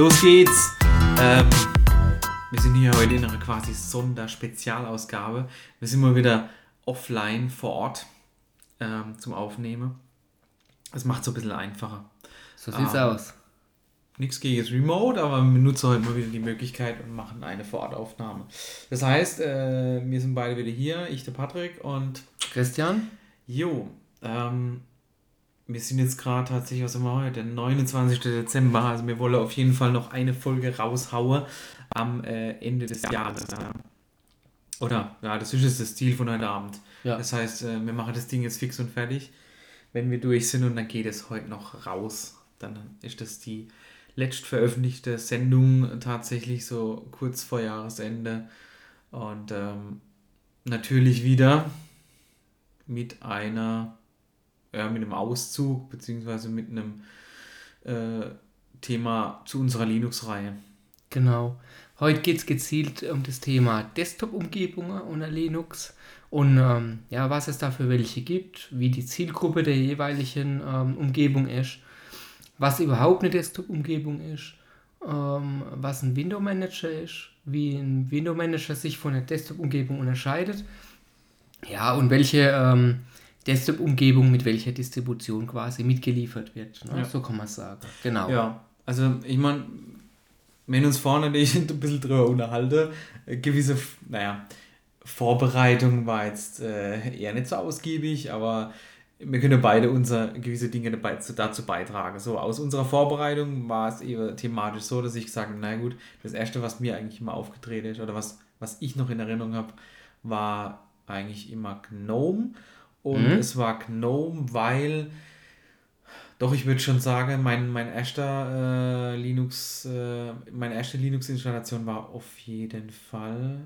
los geht's! Ähm, wir sind hier heute in einer quasi Sonderspezialausgabe. Wir sind mal wieder offline vor Ort ähm, zum Aufnehmen. Das macht es so ein bisschen einfacher. So sieht's ähm, aus. Nichts gegen das Remote, aber wir nutzen heute mal wieder die Möglichkeit und machen eine Vorortaufnahme. Das heißt, äh, wir sind beide wieder hier, ich der Patrick und Christian. Jo, ähm, wir sind jetzt gerade tatsächlich, was haben wir heute? Der 29. Dezember. Also wir wollen auf jeden Fall noch eine Folge raushauen am äh, Ende des Jahres. Ja. Oder, ja, das ist jetzt das Ziel von heute Abend. Ja. Das heißt, äh, wir machen das Ding jetzt fix und fertig, wenn wir durch sind und dann geht es heute noch raus. Dann ist das die letzt veröffentlichte Sendung tatsächlich so kurz vor Jahresende. Und ähm, natürlich wieder mit einer ja, mit einem Auszug beziehungsweise mit einem äh, Thema zu unserer Linux-Reihe. Genau. Heute geht es gezielt um das Thema Desktop-Umgebungen unter Linux und ähm, ja, was es da für welche gibt, wie die Zielgruppe der jeweiligen ähm, Umgebung ist, was überhaupt eine Desktop-Umgebung ist, ähm, was ein Window-Manager ist, wie ein Window-Manager sich von der Desktop-Umgebung unterscheidet, ja, und welche ähm, Desktop-Umgebung mit welcher Distribution quasi mitgeliefert wird. Ne? Ja. So kann man sagen. Genau. Ja, also ich meine, wenn uns vorne natürlich ein bisschen drüber unterhalten, äh, gewisse, naja, Vorbereitung war jetzt äh, eher nicht so ausgiebig, aber wir können beide unser gewisse Dinge dazu beitragen. So, aus unserer Vorbereitung war es eher thematisch so, dass ich gesagt habe, na gut, das erste, was mir eigentlich immer aufgetreten ist oder was, was ich noch in Erinnerung habe, war eigentlich immer GNOME und mhm. es war GNOME, weil, doch ich würde schon sagen, mein, mein erster äh, Linux, äh, meine erste Linux-Installation war auf jeden Fall,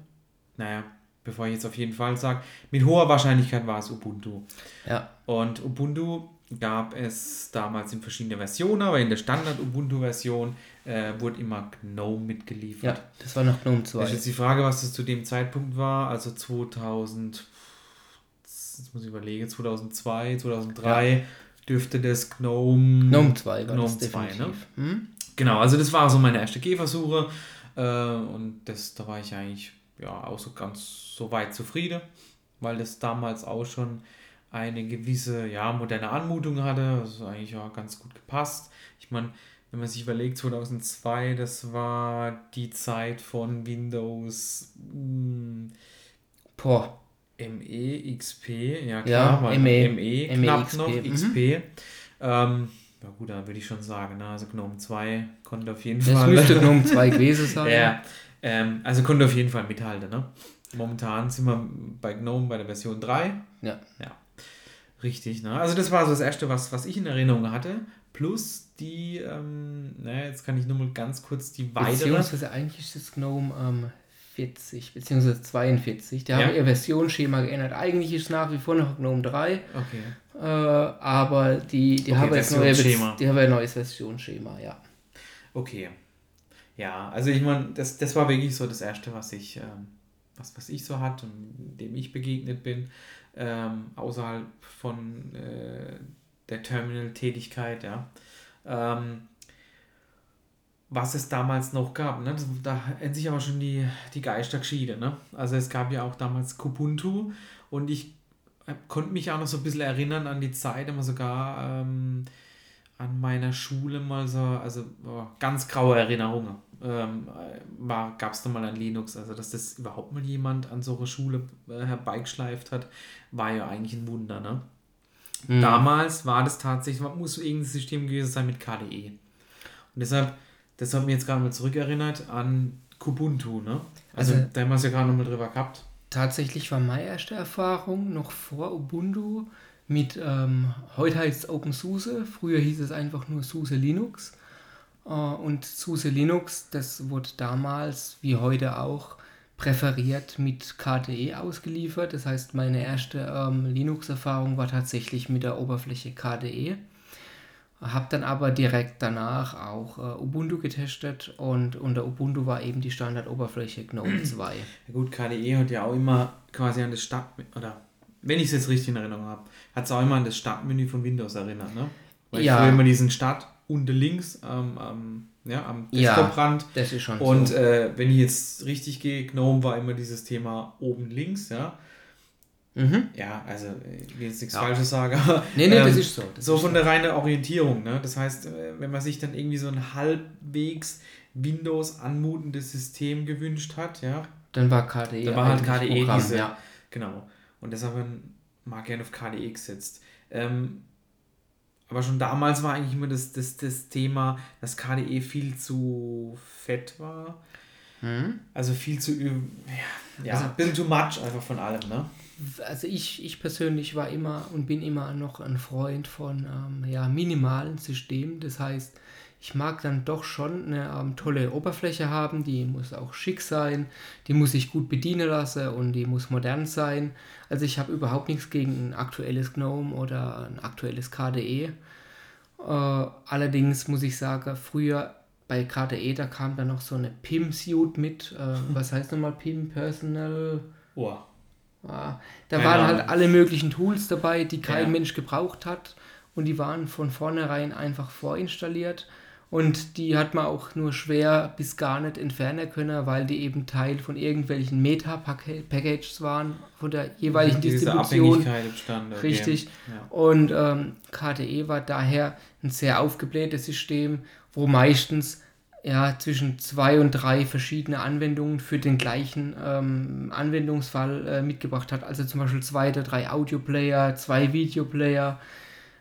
naja, bevor ich jetzt auf jeden Fall sage, mit hoher Wahrscheinlichkeit war es Ubuntu. Ja. Und Ubuntu gab es damals in verschiedenen Versionen, aber in der Standard-Ubuntu-Version äh, wurde immer GNOME mitgeliefert. Ja, das war noch GNOME 2. Das ist jetzt die Frage, was das zu dem Zeitpunkt war, also 2000 jetzt muss ich überlegen, 2002, 2003 ja. dürfte das GNOME... GNOME 2 war GNOME 2, ne? Hm? Genau, also das war so meine erste Gehversuche äh, und das, da war ich eigentlich ja auch so ganz so weit zufrieden, weil das damals auch schon eine gewisse ja, moderne Anmutung hatte, also eigentlich auch ganz gut gepasst. Ich meine, wenn man sich überlegt, 2002, das war die Zeit von Windows. Mh, hm, Boah, ME, XP, ja klar, ja, ME, ME, knapp ME, noch, mhm. XP. Ähm, ja gut, da würde ich schon sagen, ne? also GNOME 2 konnte auf jeden das Fall... Das müsste GNOME 2 gewesen sein. ja, ähm, also konnte auf jeden Fall mithalten. Ne? Momentan sind wir bei GNOME bei der Version 3. Ja. Ja, richtig. Ne? Also das war so das Erste, was, was ich in Erinnerung hatte. Plus die, ähm, naja, jetzt kann ich nur mal ganz kurz die weitere... Beziehungsweise eigentlich ist das GNOME 40 bzw. 42. Die ja. haben ihr Versionsschema geändert. Eigentlich ist es nach wie vor noch GNOME 3. Okay. Äh, aber die, die, okay, haben jetzt neue, die haben ein neues Versionsschema, ja. Okay. Ja, also ich meine, das, das war wirklich so das Erste, was ich, ähm, was, was ich so hatte und dem ich begegnet bin, ähm, außerhalb von äh, der Terminal-Tätigkeit, ja. Ähm, was es damals noch gab. Ne? Da hätten sich aber schon die, die Geister geschieden. Ne? Also es gab ja auch damals Kubuntu und ich konnte mich auch noch so ein bisschen erinnern an die Zeit, immer sogar ähm, an meiner Schule mal so, also oh, ganz graue Erinnerungen. Ähm, Gab es da mal an Linux, also dass das überhaupt mal jemand an so einer Schule äh, herbeigeschleift hat, war ja eigentlich ein Wunder. Ne? Mhm. Damals war das tatsächlich, muss irgendein System gewesen sein mit KDE. Und deshalb das hat mich jetzt gerade mal zurückerinnert an Kubuntu, ne? Also, also da haben wir es ja gerade nochmal drüber gehabt. Tatsächlich war meine erste Erfahrung noch vor Ubuntu mit, ähm, heute heißt es OpenSUSE, früher hieß es einfach nur SUSE Linux. Äh, und SUSE Linux, das wurde damals, wie heute auch, präferiert mit KDE ausgeliefert. Das heißt, meine erste ähm, Linux-Erfahrung war tatsächlich mit der Oberfläche KDE. Habe dann aber direkt danach auch äh, Ubuntu getestet und unter Ubuntu war eben die Standardoberfläche GNOME 2. Ja gut, KDE hat ja auch immer quasi an das Start, oder wenn ich es jetzt richtig in Erinnerung habe, hat es auch immer an das Startmenü von Windows erinnert, ne? Weil ja. ich früher immer diesen Start unten links ähm, am, ja, am Ja, Desktoprand. das ist schon Und so. äh, wenn ich jetzt richtig gehe, GNOME war immer dieses Thema oben links, ja. Mhm. Ja, also ich will jetzt nichts Ja. Falsches sagen, aber Nee, nee, das ähm, ist so. Das so ist von der reinen Orientierung, ne? Das heißt, äh, wenn man sich dann irgendwie so ein halbwegs Windows anmutendes System gewünscht hat, ja, Dann war KDE. Da war halt KDE Programm, diese- ja. genau. Und deshalb Mark gerne auf KDE gesetzt. Ähm, aber schon damals war eigentlich immer das, das, das Thema, dass KDE viel zu fett war. Hm? Also viel zu, ja, ja Also- ein bisschen too much einfach von allem, ne? Also ich, ich persönlich war immer und bin immer noch ein Freund von ähm, ja, minimalen Systemen. Das heißt, ich mag dann doch schon eine ähm, tolle Oberfläche haben, die muss auch schick sein, die muss sich gut bedienen lassen und die muss modern sein. Also ich habe überhaupt nichts gegen ein aktuelles GNOME oder ein aktuelles KDE. Äh, allerdings muss ich sagen, früher bei KDE, da kam dann noch so eine PIM-Suite mit. Äh, was heißt nochmal PIM? Personal... Oh. Ah, da Keine waren Ahnung. halt alle möglichen Tools dabei, die kein Ja. Mensch gebraucht hat. Und die waren von vornherein einfach vorinstalliert. Und die hat man auch nur schwer bis gar nicht entfernen können, weil die eben Teil von irgendwelchen Meta-Packages waren, von der jeweiligen Diese Distribution. Entstanden. okay. Richtig. Ja. Und ähm, KDE war daher ein sehr aufgeblähtes System, wo meistens ja, zwischen zwei und drei verschiedene Anwendungen für den gleichen ähm, Anwendungsfall äh, mitgebracht hat. Also zum Beispiel zwei oder drei Audioplayer, zwei Videoplayer,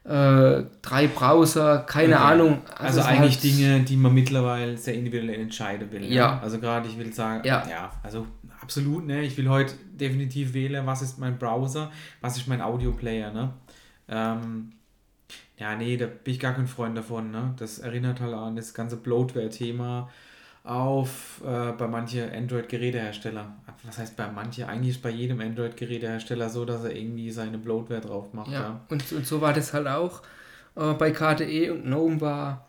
äh, drei Browser, keine Okay. Ahnung. Also, war eigentlich halt- Dinge, die man mittlerweile sehr individuell entscheiden will. Ja. Also gerade, ich will sagen, Ja. also absolut, ne? Ich will heute definitiv wählen, was ist mein Browser, was ist mein Audioplayer, ne? Ähm, ja, nee, da bin ich gar kein Freund davon, ne? Das erinnert halt an das ganze Bloatware-Thema auf äh, bei manchen Android-Gerätehersteller. Was heißt bei manchen? Eigentlich ist bei jedem Android-Gerätehersteller so, dass er irgendwie seine Bloatware drauf macht. Ja, und, und so war das halt auch äh, bei KDE und GNOME war,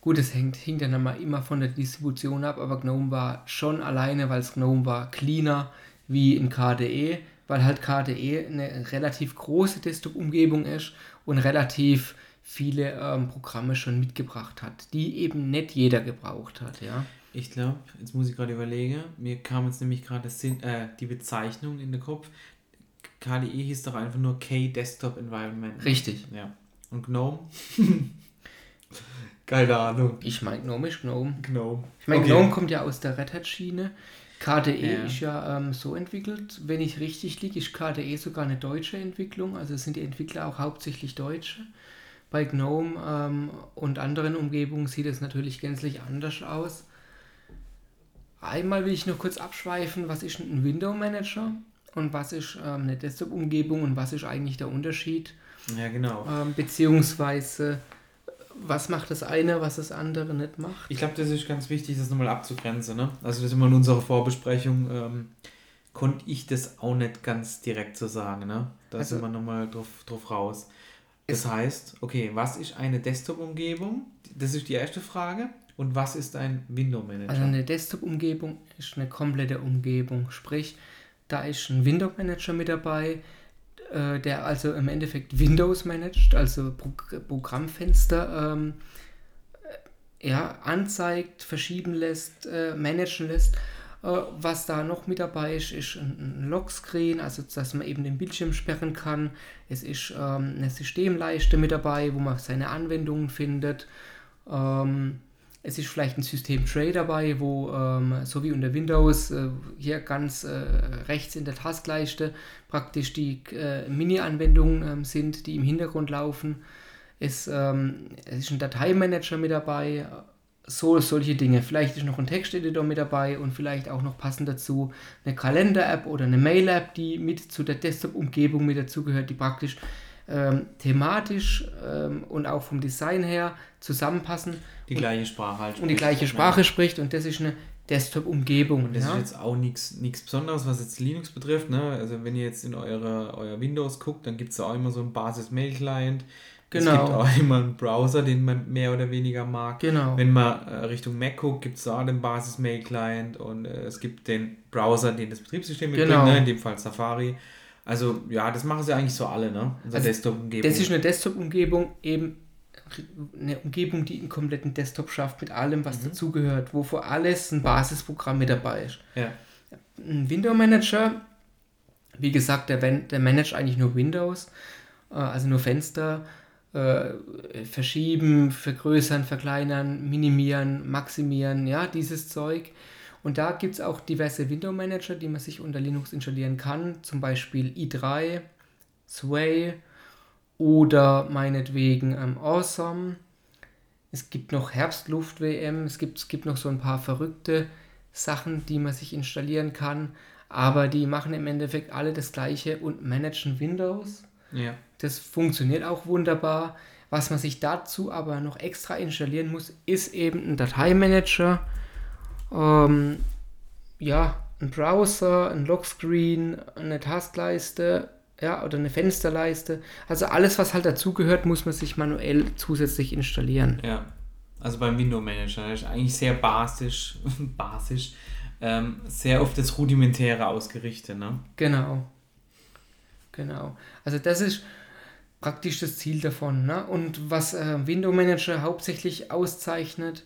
gut, es hängt, hing dann immer, immer von der Distribution ab, aber GNOME war schon alleine, weil es GNOME war cleaner wie in KDE, weil halt KDE eine relativ große Desktop-Umgebung ist und relativ viele ähm, Programme schon mitgebracht hat, die eben nicht jeder gebraucht hat, ja. Ich glaube, jetzt muss ich gerade überlegen, mir kam jetzt nämlich gerade äh, die Bezeichnung in den Kopf. KDE hieß doch einfach nur K-Desktop Environment. Richtig. Ja. Und GNOME? Keine Ahnung. Ich meine, GNOME ist GNOME. GNOME. Ich meine, Okay. GNOME kommt ja aus der Red Hat-Schiene. KDE Ja. ist ja ähm, so entwickelt, wenn ich richtig liege, ist KDE sogar eine deutsche Entwicklung. Also sind die Entwickler auch hauptsächlich Deutsche. Bei GNOME ähm, und anderen Umgebungen sieht es natürlich gänzlich anders aus. Einmal will ich noch kurz abschweifen, was ist ein Window Manager und was ist ähm, eine Desktop-Umgebung und was ist eigentlich der Unterschied? Ja, genau. Ähm, beziehungsweise, was macht das eine, was das andere nicht macht? Ich glaube, das ist ganz wichtig, das nochmal abzugrenzen. Ne? Also, das immer in unserer Vorbesprechung ähm, konnte ich das auch nicht ganz direkt so sagen. Ne? Da Also- sind wir nochmal drauf, drauf raus. Das heißt, okay, was ist eine Desktop-Umgebung? Das ist die erste Frage. Und was ist ein Window-Manager? Also eine Desktop-Umgebung ist eine komplette Umgebung. Sprich, da ist ein Window-Manager mit dabei, äh, der also im Endeffekt Windows managt, also Pro Programmfenster ähm, äh, ja, anzeigt, verschieben lässt, äh, managen lässt. Äh, was da noch mit dabei ist, ist ein, ein Lockscreen, also dass man eben den Bildschirm sperren kann. Es ist ähm, eine Systemleiste mit dabei, wo man seine Anwendungen findet. Ähm, es ist vielleicht ein System-Tray dabei, wo ähm, so wie unter Windows äh, hier ganz äh, rechts in der Taskleiste praktisch die äh, Mini-Anwendungen ähm, sind, die im Hintergrund laufen. Es, ähm, es ist ein Dateimanager mit dabei, so solche Dinge. Vielleicht ist noch ein Texteditor mit dabei und vielleicht auch noch passend dazu eine Kalender-App oder eine Mail-App, die mit zu der Desktop-Umgebung mit dazugehört, die praktisch ähm, thematisch ähm, und auch vom Design her zusammenpassen die gleiche Sprache halt. und die spricht. gleiche Ja. Sprache spricht und das ist eine Desktop-Umgebung. Und das ja? ist jetzt auch nichts Besonderes, was jetzt Linux betrifft. Ne? Also wenn ihr jetzt in eure, euer Windows guckt, dann gibt es auch immer so einen Basis-Mail-Client. Es Genau. gibt auch immer einen Browser, den man mehr oder weniger mag. Genau. Wenn man äh, Richtung Mac guckt, gibt es da den Basis-Mail-Client und äh, es gibt den Browser, den das Betriebssystem mitbringt, Genau. ne? in dem Fall Safari. Also ja, das machen sie eigentlich so alle, ne? Unsere Also, Desktop-Umgebung. Das ist eine Desktop-Umgebung eben eine Umgebung, die einen kompletten Desktop schafft mit allem, was mhm. dazugehört, wo vor alles ein Basisprogramm mit dabei ist. Ja. Ein Window Manager, wie gesagt, der, der managt eigentlich nur Windows, äh, also nur Fenster, äh, verschieben, vergrößern, verkleinern, minimieren, maximieren, ja, dieses Zeug. Und da gibt es auch diverse Window Manager, die man sich unter Linux installieren kann, zum Beispiel i3, Sway, oder meinetwegen ähm, Awesome. Es gibt noch Herbstluft-WM, es gibt, es gibt noch so ein paar verrückte Sachen, die man sich installieren kann, aber die machen im Endeffekt alle das gleiche und managen Windows. Ja. Das funktioniert auch wunderbar. Was man sich dazu aber noch extra installieren muss, ist eben ein Dateimanager, ähm, ja, ein Browser, ein Lockscreen, eine Taskleiste ja, oder eine Fensterleiste. Also alles, was halt dazugehört, muss man sich manuell zusätzlich installieren. Ja, also beim Window Manager ist eigentlich sehr basisch, basisch, ähm, sehr auf das Rudimentäre ausgerichtet, ne? Genau. Genau. Also das ist praktisch das Ziel davon. Ne? Und was äh, Window Manager hauptsächlich auszeichnet,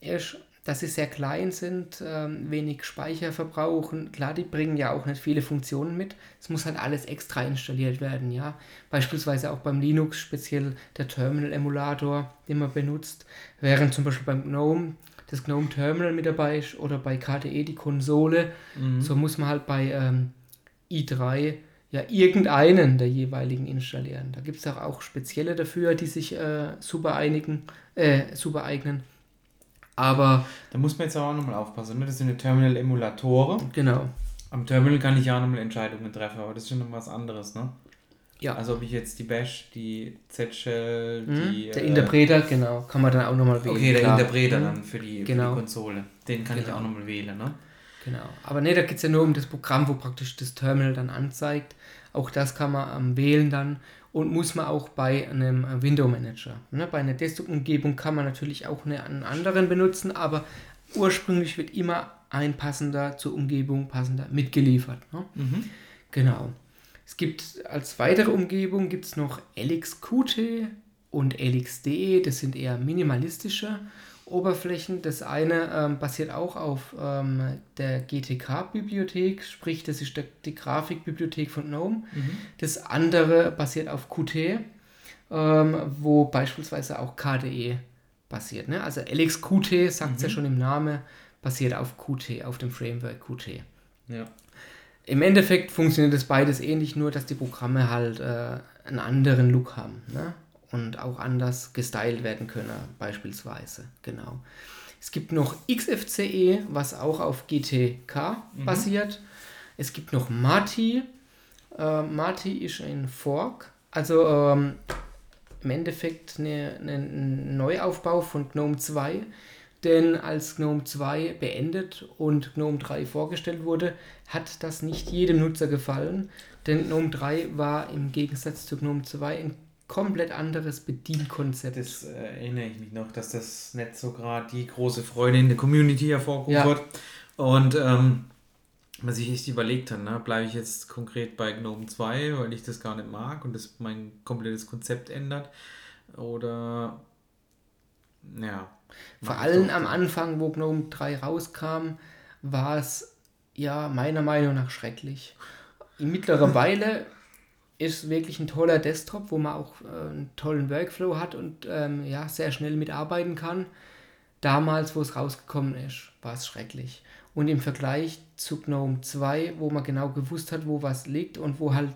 ist dass sie sehr klein sind, ähm, wenig Speicher verbrauchen. Klar, die bringen ja auch nicht viele Funktionen mit. Es muss halt alles extra installiert werden, ja. Beispielsweise auch beim Linux, speziell der Terminal-Emulator, den man benutzt, während zum Beispiel beim GNOME das GNOME Terminal mit dabei ist oder bei KDE die Konsole. Mhm. So muss man halt bei ähm, i3 ja irgendeinen der jeweiligen installieren. Da gibt es auch, auch spezielle dafür, die sich äh, super, einigen, äh, super eignen. Aber. Da muss man jetzt auch nochmal aufpassen, ne? Das sind Terminal-Emulatoren. Genau. Am Terminal kann ich ja nochmal Entscheidungen treffen, aber das ist schon noch was anderes, ne? Ja. Also ob ich jetzt die Bash, die Z-Shell, mhm. die. Der äh, Interpreter, genau, kann man dann auch nochmal wählen. Okay, der klar. Interpreter mhm. dann für die, genau. für die genau. Konsole. Den kann genau. ich auch nochmal wählen, ne? Genau. Aber ne, da geht es ja nur um das Programm, wo praktisch das Terminal dann anzeigt. Auch das kann man am Wählen dann und muss man auch bei einem Window Manager. Ne? Bei einer Desktop-Umgebung kann man natürlich auch einen anderen benutzen, aber ursprünglich wird immer ein passender zur Umgebung passender mitgeliefert. Ne? Mhm. Genau. Es gibt als weitere Umgebung gibt es noch LXQT und LXDE, das sind eher minimalistische Oberflächen. Das eine ähm, basiert auch auf ähm, der GTK-Bibliothek, sprich, das ist der, die Grafikbibliothek von GNOME. Mhm. Das andere basiert auf Qt, ähm, wo beispielsweise auch KDE basiert. Ne? Also LXQT, sagt es mhm. ja schon im Namen, basiert auf Qt, auf dem Framework Qt. Ja. Im Endeffekt funktioniert das beides ähnlich, nur dass die Programme halt äh, einen anderen Look haben. Ne? Und auch anders gestylt werden können, beispielsweise. Genau. Es gibt noch XFCE, was auch auf GTK mhm. basiert. Es gibt noch Mati. Äh, Mati ist ein Fork, also ähm, im Endeffekt eine, eine, ein Neuaufbau von GNOME 2. Denn als GNOME 2 beendet und GNOME 3 vorgestellt wurde, hat das nicht jedem Nutzer gefallen. Denn GNOME 3 war im Gegensatz zu GNOME 2 ein komplett anderes Bedienkonzept. Das äh, erinnere ich mich noch, dass das nicht so gerade die große Freude in der Community hervorgerufen ja. wird. Und ähm, was ich echt überlegt habe, ne, bleibe ich jetzt konkret bei GNOME 2, weil ich das gar nicht mag und das mein komplettes Konzept ändert. Oder ja. Vor allem am Anfang, wo GNOME 3 rauskam, war es ja meiner Meinung nach schrecklich. In mittlerer Weile ist wirklich ein toller Desktop, wo man auch äh, einen tollen Workflow hat und ähm, ja, sehr schnell mitarbeiten kann. Damals, wo es rausgekommen ist, war es schrecklich. Und im Vergleich zu GNOME 2, wo man genau gewusst hat, wo was liegt und wo halt,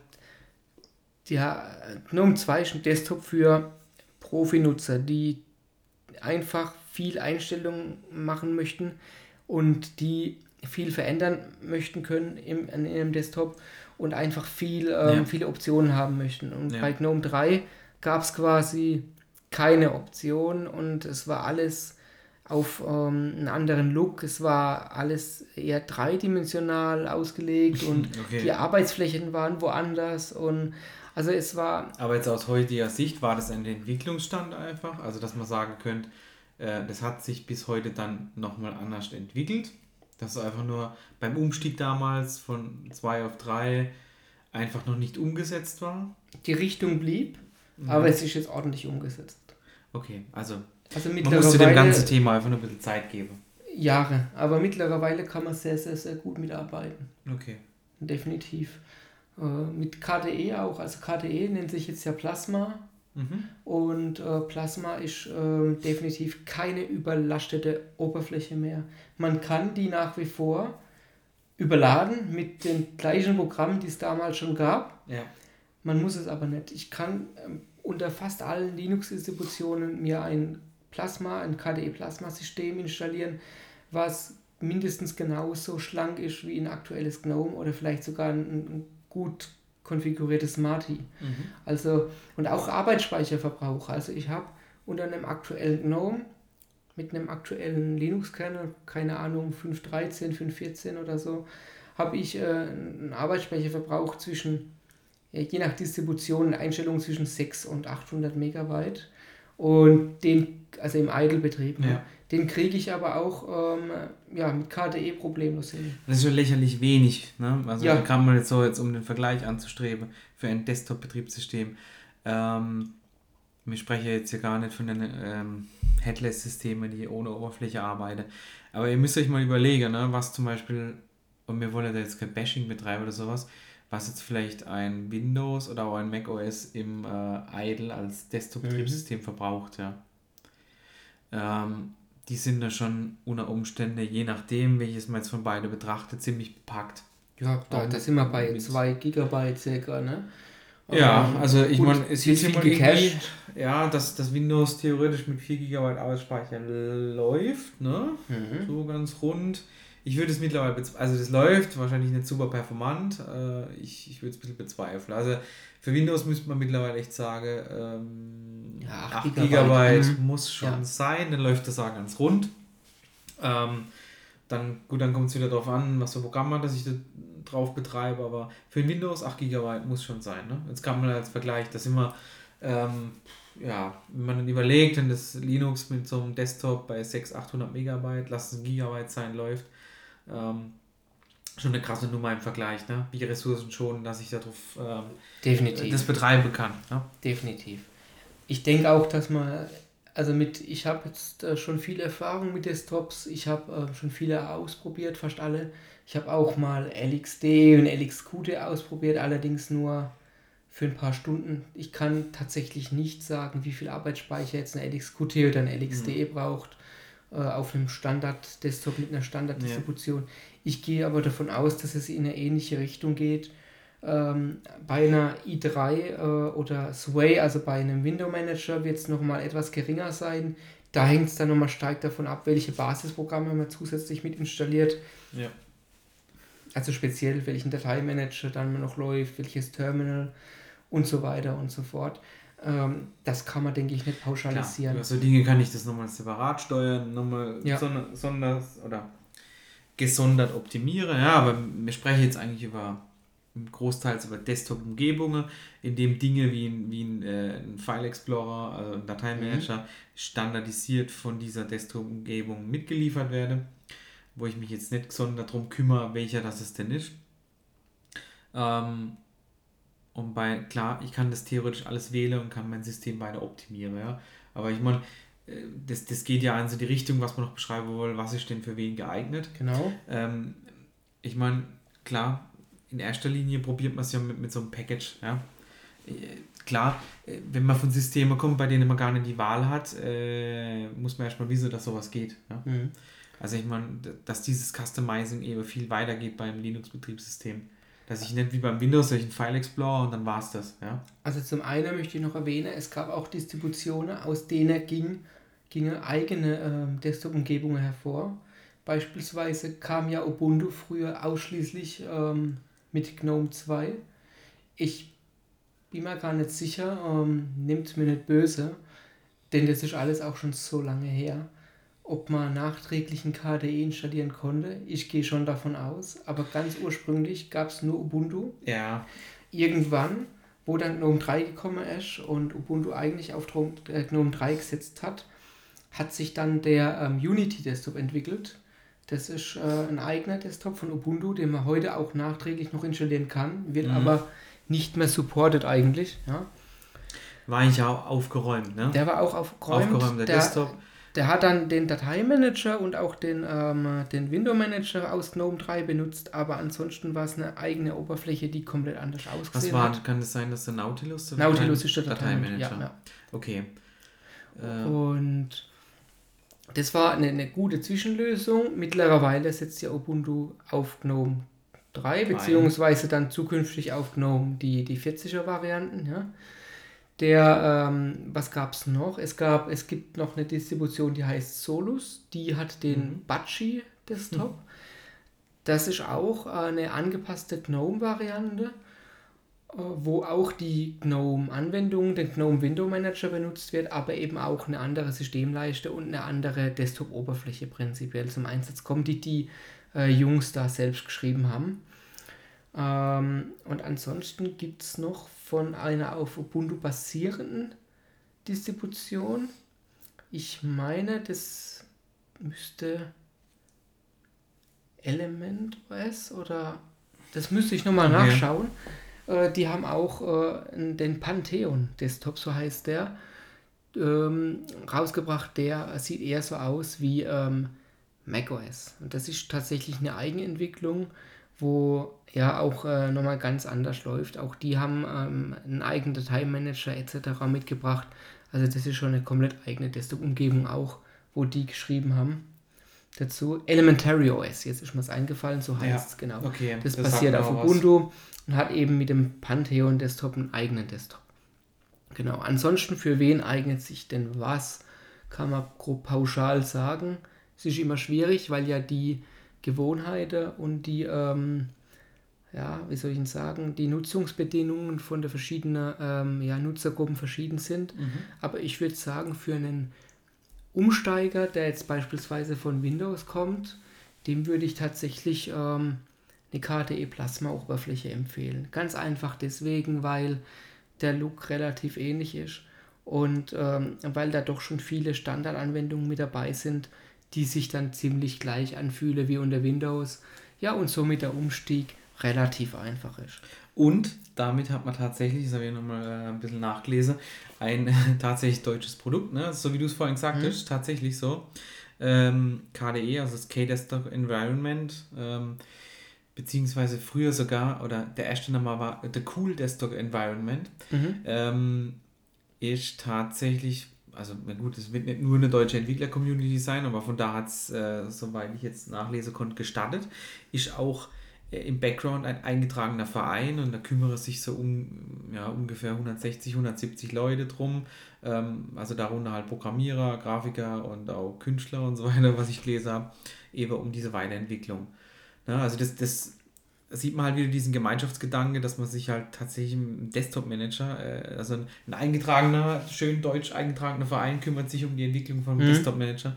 ja, GNOME 2 ist ein Desktop für Profi-Nutzer, die einfach viel Einstellungen machen möchten und die viel verändern möchten können im, in ihrem Desktop und einfach viel, ähm, ja. viele Optionen haben möchten. Und ja. bei GNOME 3 gab es quasi keine Option und es war alles auf ähm, einen anderen Look. Es war alles eher dreidimensional ausgelegt und okay. die Arbeitsflächen waren woanders und also es war. Aber jetzt aus heutiger Sicht war das ein Entwicklungsstand einfach, also dass man sagen könnte, äh, das hat sich bis heute dann nochmal anders entwickelt. Das ist einfach nur beim Umstieg damals von 2 auf 3 einfach noch nicht umgesetzt war. Die Richtung blieb, mhm. aber es ist jetzt ordentlich umgesetzt. Okay, also, Also man muss dem ganzen Thema einfach nur ein bisschen Zeit geben. Jahre, aber mittlerweile kann man sehr, sehr, sehr gut mitarbeiten. Okay. Definitiv. Äh, mit KDE auch. Also KDE nennt sich jetzt ja Plasma. Mhm. Und äh, Plasma ist äh, definitiv keine überlastete Oberfläche mehr. Man kann die nach wie vor überladen mit den gleichen Programmen, die es damals schon gab. Ja. Man muss es aber nicht. Ich kann ähm, unter fast allen Linux-Distributionen mir ein Plasma, ein KDE-Plasma-System installieren, was mindestens genauso schlank ist wie ein aktuelles GNOME oder vielleicht sogar ein, ein gut konfiguriertes Smarty. Mhm. Also, und auch Arbeitsspeicherverbrauch. Also ich habe unter einem aktuellen GNOME mit einem aktuellen Linux-Kernel, keine Ahnung, 5.13, 5.14 oder so, habe ich äh, einen Arbeitsspeicherverbrauch zwischen, ja, je nach Distribution, eine Einstellung zwischen 6 und 800 Megabyte. Und den, also im Idle-Betrieb, ne? Den kriege ich aber auch ähm, ja, mit KDE problemlos hin. Das ist schon lächerlich wenig, ne? Also Ja. da kann man jetzt so, jetzt um den Vergleich anzustreben, für ein Desktop-Betriebssystem. Ähm, ich spreche jetzt hier gar nicht von den ähm, Headless-Systemen, die ohne Oberfläche arbeiten. Aber ihr müsst euch mal überlegen, ne, was zum Beispiel, und wir wollen da jetzt kein Bashing betreiben oder sowas, was jetzt vielleicht ein Windows oder auch ein Mac OS im äh, Idle als Desktop-Betriebssystem verbraucht, ja. Ähm, die sind da schon unter Umständen, je nachdem, welches man jetzt von beiden betrachtet, ziemlich bepackt. Ja, da, da sind wir bei mit- 2 Gigabyte circa, ne? Ja, Ähm, also ich meine, es viel immer gecached. ja, dass das Windows theoretisch mit 4 GB Arbeitsspeicher läuft, ne? Mhm. So ganz rund. Ich würde es mittlerweile, also das läuft, wahrscheinlich nicht super performant. Äh, ich ich würde es ein bisschen bezweifeln. Also für Windows müsste man mittlerweile echt sagen, ähm, 8 8 Gigabyte, GB mhm. muss schon Ja. sein, dann läuft das auch ganz rund. Ähm, dann, gut, dann kommt es wieder darauf an, was für Programm man, das ich da drauf betreibe, aber für ein Windows 8 GB muss schon sein. Ne? Jetzt kann man als Vergleich, das immer, ähm, ja, wenn man dann überlegt, wenn das Linux mit so einem Desktop bei 600, 800 Megabyte, lass es ein Gigabyte sein, läuft, ähm, schon eine krasse Nummer im Vergleich, ne? wie Ressourcen schon, dass ich darauf ähm, Definitiv. das betreiben kann. Ne? Definitiv. Ich denke auch, dass man, also mit, ich habe jetzt äh, schon viel Erfahrung mit Desktops, ich habe äh, schon viele ausprobiert, fast alle. Ich habe auch mal LXD und LXQT ausprobiert, allerdings nur für ein paar Stunden. Ich kann tatsächlich nicht sagen, wie viel Arbeitsspeicher jetzt ein LXQT oder ein LXDE braucht äh, auf einem Standard-Desktop mit einer Standarddistribution. Ich gehe aber davon aus, dass es in eine ähnliche Richtung geht. Ähm, bei einer i3 äh, oder Sway, also bei einem Window Manager, wird es nochmal etwas geringer sein. Da hängt es dann nochmal stark davon ab, welche Basisprogramme man zusätzlich mit installiert. Ja. Also speziell, welchen Dateimanager dann noch läuft, welches Terminal und so weiter und so fort. Ähm, das kann man, denke ich, nicht Klar, pauschalisieren. über so Dinge kann ich das nochmal separat steuern, nochmal Ja. sonder, sonders oder gesondert optimieren. Ja, aber wir sprechen jetzt eigentlich über großteils über Desktop-Umgebungen, in dem Dinge wie ein, wie ein, äh, ein File Explorer, also ein Dateimanager, standardisiert von dieser Desktop-Umgebung mitgeliefert werden, wo ich mich jetzt nicht gesondert darum kümmere, welcher das es denn ist. Ähm, und bei, klar, ich kann das theoretisch alles wählen und kann mein System weiter optimieren, ja. Aber ich meine, äh, das, das geht ja in so die Richtung, was man noch beschreiben will, was ist denn für wen geeignet. Genau. Ähm, ich meine, klar, in erster Linie probiert man es ja mit, mit so einem Package, ja. Äh, Klar, äh, wenn man von Systemen kommt, bei denen man gar nicht die Wahl hat, äh, muss man erstmal wissen, dass sowas geht. Ja? Mhm. Also ich meine, dass dieses Customizing eben viel weiter geht beim Linux-Betriebssystem. Dass ich nicht wie beim Windows einen File Explorer und dann war es das. Ja? Also zum einen möchte ich noch erwähnen, es gab auch Distributionen, aus denen ging, gingen eigene ähm, Desktop-Umgebungen hervor. Beispielsweise kam ja Ubuntu früher ausschließlich ähm, mit GNOME 2. Ich bin mir gar nicht sicher, ähm, nimmt mir nicht böse, denn das ist alles auch schon so lange her. Ob man nachträglich ein KDE installieren konnte, ich gehe schon davon aus, aber ganz ursprünglich gab es nur Ubuntu Ja, irgendwann, wo dann GNOME 3 gekommen ist und Ubuntu eigentlich auf äh, GNOME 3 gesetzt hat, hat sich dann der ähm, Unity Desktop entwickelt. Das ist äh, ein eigener Desktop von Ubuntu, den man heute auch nachträglich noch installieren kann, wird Mhm. aber nicht mehr supported eigentlich. Ja. war eigentlich auch aufgeräumt, ne? Der war auch aufgeräumt. Aufgeräumt, der, der Desktop. Der hat dann den Dateimanager und auch den, ähm, den Window Manager aus GNOME 3 benutzt, aber ansonsten war es eine eigene Oberfläche, die komplett anders ausgesehen Was war, hat. kann es sein, dass der Nautilus der Nautilus ist der Dateimanager? Dateimanager. Ja, ja. Okay. Äh. Und das war eine, eine gute Zwischenlösung. Mittlerweile setzt ja Ubuntu auf GNOME 3, beziehungsweise dann zukünftig auf GNOME die, die 40er Varianten. Ja. Der, ähm, was gab es noch? Es gab, es gibt noch eine Distribution, die heißt Solus, die hat den mhm. Bachi Desktop. Mhm. Das ist auch eine angepasste GNOME-Variante, wo auch die GNOME-Anwendung, den GNOME Window Manager benutzt wird, aber eben auch eine andere Systemleiste und eine andere Desktop-Oberfläche prinzipiell zum Einsatz kommt, die die äh, Jungs da selbst geschrieben haben. Ähm, und ansonsten gibt es noch von einer auf Ubuntu basierenden Distribution. Ich meine, das müsste Element OS oder das müsste ich nochmal okay. nachschauen. Äh, die haben auch äh, den Pantheon Desktop, so heißt der, ähm, rausgebracht. Der sieht eher so aus wie ähm, macOS. Und das ist tatsächlich eine Eigenentwicklung wo ja auch äh, nochmal ganz anders läuft. Auch die haben ähm, einen eigenen Dateimanager etc. mitgebracht. Also das ist schon eine komplett eigene Desktop-Umgebung auch, wo die geschrieben haben. Dazu Elementary OS, jetzt ist mir es eingefallen, so heißt ja, es genau. Okay, das, das basiert auf Ubuntu. Und hat eben mit dem Pantheon Desktop einen eigenen Desktop. Genau. Ansonsten, für wen eignet sich denn was? Kann man grob pauschal sagen. Es ist immer schwierig, weil ja die Gewohnheiten und die, ähm, ja, wie soll ich sagen, die Nutzungsbedingungen von der verschiedenen ähm, ja, Nutzergruppen verschieden sind. Mhm. Aber ich würde sagen, für einen Umsteiger, der jetzt beispielsweise von Windows kommt, dem würde ich tatsächlich ähm, eine KDE Plasma Oberfläche empfehlen. Ganz einfach deswegen, weil der Look relativ ähnlich ist und ähm, weil da doch schon viele Standardanwendungen mit dabei sind, die sich dann ziemlich gleich anfühle wie unter Windows. Ja, und somit der Umstieg relativ einfach ist. Und damit hat man tatsächlich, das habe ich nochmal äh, ein bisschen nachgelesen, ein tatsächlich deutsches Produkt, ne? so wie du es vorhin gesagt mhm. hast, tatsächlich so. Ähm, KDE, also das K-Desktop Environment, ähm, beziehungsweise früher sogar, oder der erste Name war The Cool Desktop Environment, mhm. ähm, ist tatsächlich also na gut, es wird nicht nur eine deutsche Entwickler-Community sein, aber von da hat es, äh, soweit ich jetzt nachlesen konnte, gestartet. Ist auch äh, im Background ein eingetragener Verein und da kümmere sich so um ja, ungefähr 160, 170 Leute drum. Ähm, also darunter halt Programmierer, Grafiker und auch Künstler und so weiter, was ich gelesen habe, eben um diese Weiterentwicklung. Ja, also das, das sieht man halt wieder diesen Gemeinschaftsgedanke, dass man sich halt tatsächlich im Desktop-Manager, äh, also ein, ein, eingetragener, schön deutsch eingetragener Verein kümmert sich um die Entwicklung von einem mhm. Desktop-Manager.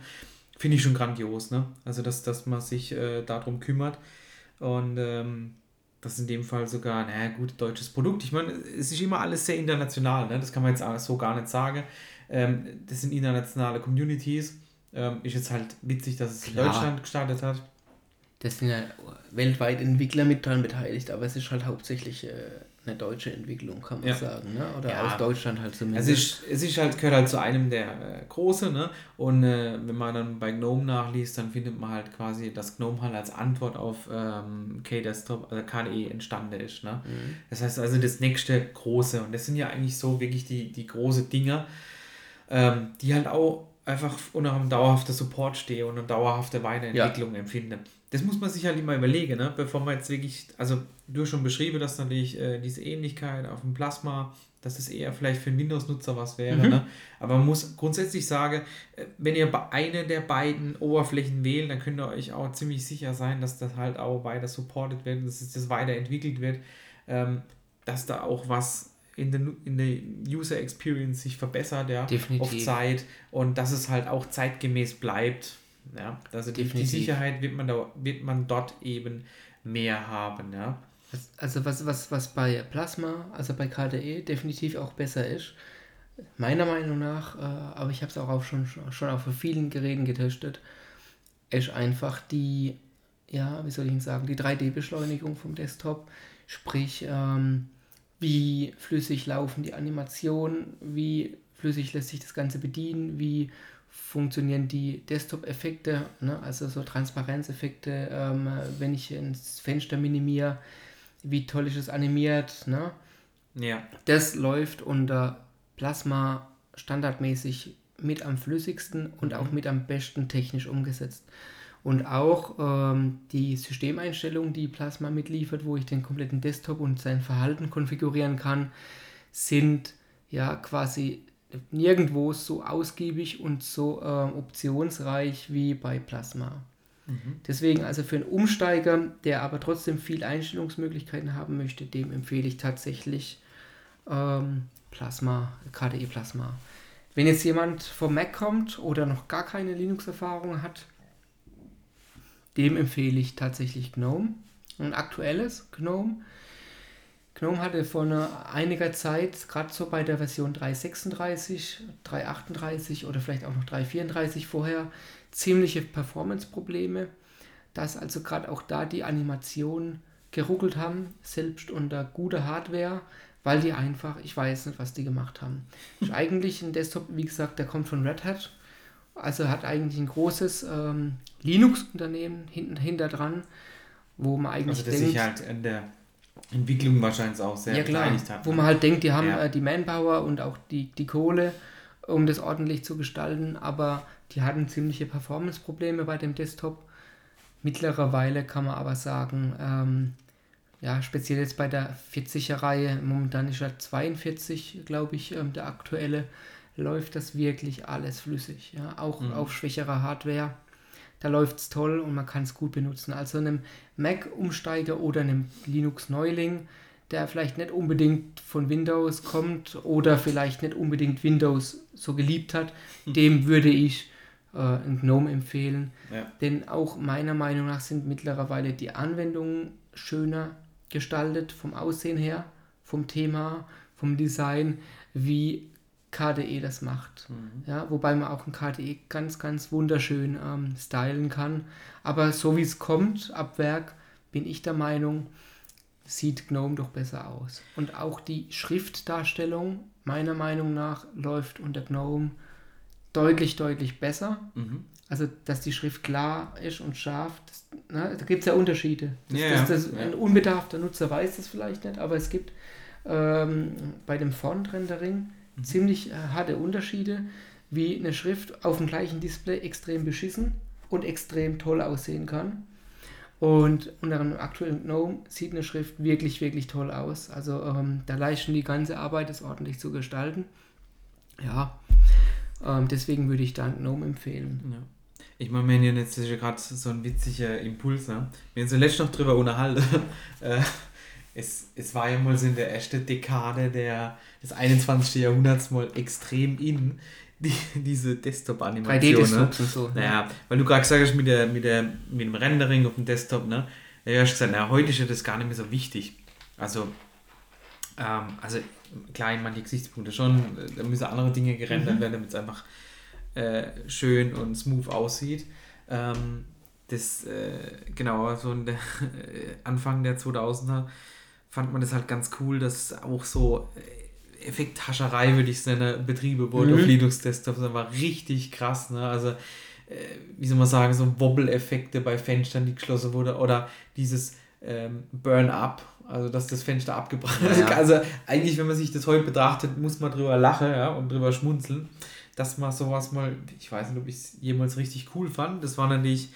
Finde ich schon grandios, ne? Also, dass, dass man sich äh, darum kümmert. Und ähm, das ist in dem Fall sogar, naja, gut, deutsches Produkt. Ich meine, es ist immer alles sehr international, ne? Das kann man jetzt so gar nicht sagen. Ähm, das sind internationale Communities. Ähm, ist jetzt halt witzig, dass es Klar. in Deutschland gestartet hat das sind ja weltweit Entwickler mit dran beteiligt, aber es ist halt hauptsächlich äh, eine deutsche Entwicklung, kann man ja. sagen, ne? Oder ja. aus Deutschland halt zumindest. Es ist, es ist halt, gehört halt zu einem der äh, Große, ne? Und äh, wenn man dann bei GNOME nachliest, dann findet man halt quasi, dass GNOME halt als Antwort auf ähm, K-Desktop, also KDE entstanden ist, ne? Mhm. Das heißt also das nächste Große und das sind ja eigentlich so wirklich die, die große Dinger, ähm, die halt auch einfach unter einem dauerhaften Support stehen und eine dauerhafte Weiterentwicklung ja. empfinden das muss man sich halt immer überlegen, ne? bevor man jetzt wirklich, also du hast schon beschrieben, dass natürlich äh, diese Ähnlichkeit auf dem Plasma, dass es eher vielleicht für einen Windows-Nutzer was wäre. Mhm. Ne? Aber man muss grundsätzlich sagen, äh, wenn ihr eine der beiden Oberflächen wählt, dann könnt ihr euch auch ziemlich sicher sein, dass das halt auch weiter supported wird, dass das weiterentwickelt wird, ähm, dass da auch was in der, in der User Experience sich verbessert, ja, Definitiv. auf Zeit und dass es halt auch zeitgemäß bleibt ja, also die, die, Sicherheit wird man, da, wird man dort eben mehr haben. Ja. Also was, was, was bei Plasma, also bei KDE definitiv auch besser ist, meiner Meinung nach, äh, aber ich habe es auch auf schon, schon auf vielen Geräten getestet, ist einfach die, ja, wie soll ich sagen, die 3D-Beschleunigung vom Desktop. Sprich, ähm, wie flüssig laufen die Animationen, wie flüssig lässt sich das Ganze bedienen, wie funktionieren die Desktop-Effekte, ne? also so Transparenzeffekte, ähm, wenn ich ins Fenster minimiere, wie toll ist es animiert. Ne? Ja. Das läuft unter Plasma standardmäßig mit am flüssigsten und auch mit am besten technisch umgesetzt. Und auch ähm, die Systemeinstellungen, die Plasma mitliefert, wo ich den kompletten Desktop und sein Verhalten konfigurieren kann, sind ja quasi nirgendwo so ausgiebig und so äh, optionsreich wie bei Plasma. Mhm. Deswegen also für einen Umsteiger, der aber trotzdem viel Einstellungsmöglichkeiten haben möchte, dem empfehle ich tatsächlich ähm, Plasma, KDE Plasma. Wenn jetzt jemand vom Mac kommt oder noch gar keine Linux-Erfahrung hat, dem empfehle ich tatsächlich GNOME. Ein aktuelles GNOME. GNOME hatte vor einiger Zeit, gerade so bei der Version 3.36, 3.38 oder vielleicht auch noch 3.34 vorher, ziemliche Performance-Probleme, dass also gerade auch da die Animationen geruckelt haben, selbst unter guter Hardware, weil die einfach, ich weiß nicht, was die gemacht haben. Ist eigentlich ein Desktop, wie gesagt, der kommt von Red Hat, also hat eigentlich ein großes ähm, Linux-Unternehmen hinten hinter dran, wo man eigentlich also, denkt, sich halt in der Entwicklung wahrscheinlich auch sehr ja, klar, hat. Wo man halt denkt, die haben ja. äh, die Manpower und auch die, die Kohle, um das ordentlich zu gestalten, aber die hatten ziemliche Performance-Probleme bei dem Desktop. Mittlerweile kann man aber sagen, ähm, ja, speziell jetzt bei der 40er-Reihe, momentan ist er 42, glaube ich, ähm, der aktuelle, läuft das wirklich alles flüssig. Ja? Auch mhm. auf schwächerer Hardware. Da läuft es toll und man kann es gut benutzen. Also einem Mac-Umsteiger oder einem Linux-Neuling, der vielleicht nicht unbedingt von Windows kommt oder vielleicht nicht unbedingt Windows so geliebt hat, mhm. dem würde ich äh, ein GNOME empfehlen. Ja. Denn auch meiner Meinung nach sind mittlerweile die Anwendungen schöner gestaltet vom Aussehen her, vom Thema, vom Design, wie KDE das macht. Mhm. Ja, wobei man auch ein KDE ganz, ganz wunderschön ähm, stylen kann. Aber so wie es kommt, ab Werk, bin ich der Meinung, sieht GNOME doch besser aus. Und auch die Schriftdarstellung, meiner Meinung nach, läuft unter GNOME deutlich, deutlich besser. Mhm. Also, dass die Schrift klar ist und scharf, das, ne, da gibt es ja Unterschiede. Das, ja, das, das, ja. Ein unbedarfter Nutzer weiß das vielleicht nicht, aber es gibt ähm, bei dem Font-Rendering. Ziemlich äh, harte Unterschiede, wie eine Schrift auf dem gleichen Display extrem beschissen und extrem toll aussehen kann. Und unter einem aktuellen GNOME sieht eine Schrift wirklich, wirklich toll aus. Also ähm, da leisten die ganze Arbeit, das ordentlich zu gestalten. Ja, ähm, deswegen würde ich da GNOME empfehlen. Ja. Ich meine, wir haben jetzt gerade so ein witziger Impuls. Ne? Wir haben so letztens noch drüber unterhalten. Äh, es, es war ja mal so in der ersten Dekade der, des 21. Jahrhunderts mal extrem in, die, diese Desktop-Animation. 3D-Desktops ne? so. Naja, weil du gerade gesagt hast, mit, der, mit, der, mit dem Rendering auf dem Desktop, ne? Ja, hast gesagt, na, heute ist ja das gar nicht mehr so wichtig. Also, ähm, also klar, meine, die Gesichtspunkte schon, da müssen andere Dinge gerendert mhm. werden, damit es einfach äh, schön und smooth aussieht. Ähm, das, äh, genau, so in der Anfang der 2000er fand man das halt ganz cool, dass auch so äh, Effekthascherei, würde ich es nennen, Betriebe wurden mhm. auf Linux-Desktops. Das war richtig krass. Ne? Also, äh, wie soll man sagen, so Wobble-Effekte bei Fenstern, die geschlossen wurden oder dieses ähm, Burn-Up, also dass das Fenster abgebrannt ist. Ja. Also eigentlich, wenn man sich das heute betrachtet, muss man drüber lachen ja, und drüber schmunzeln, dass man sowas mal, ich weiß nicht, ob ich es jemals richtig cool fand. Das war natürlich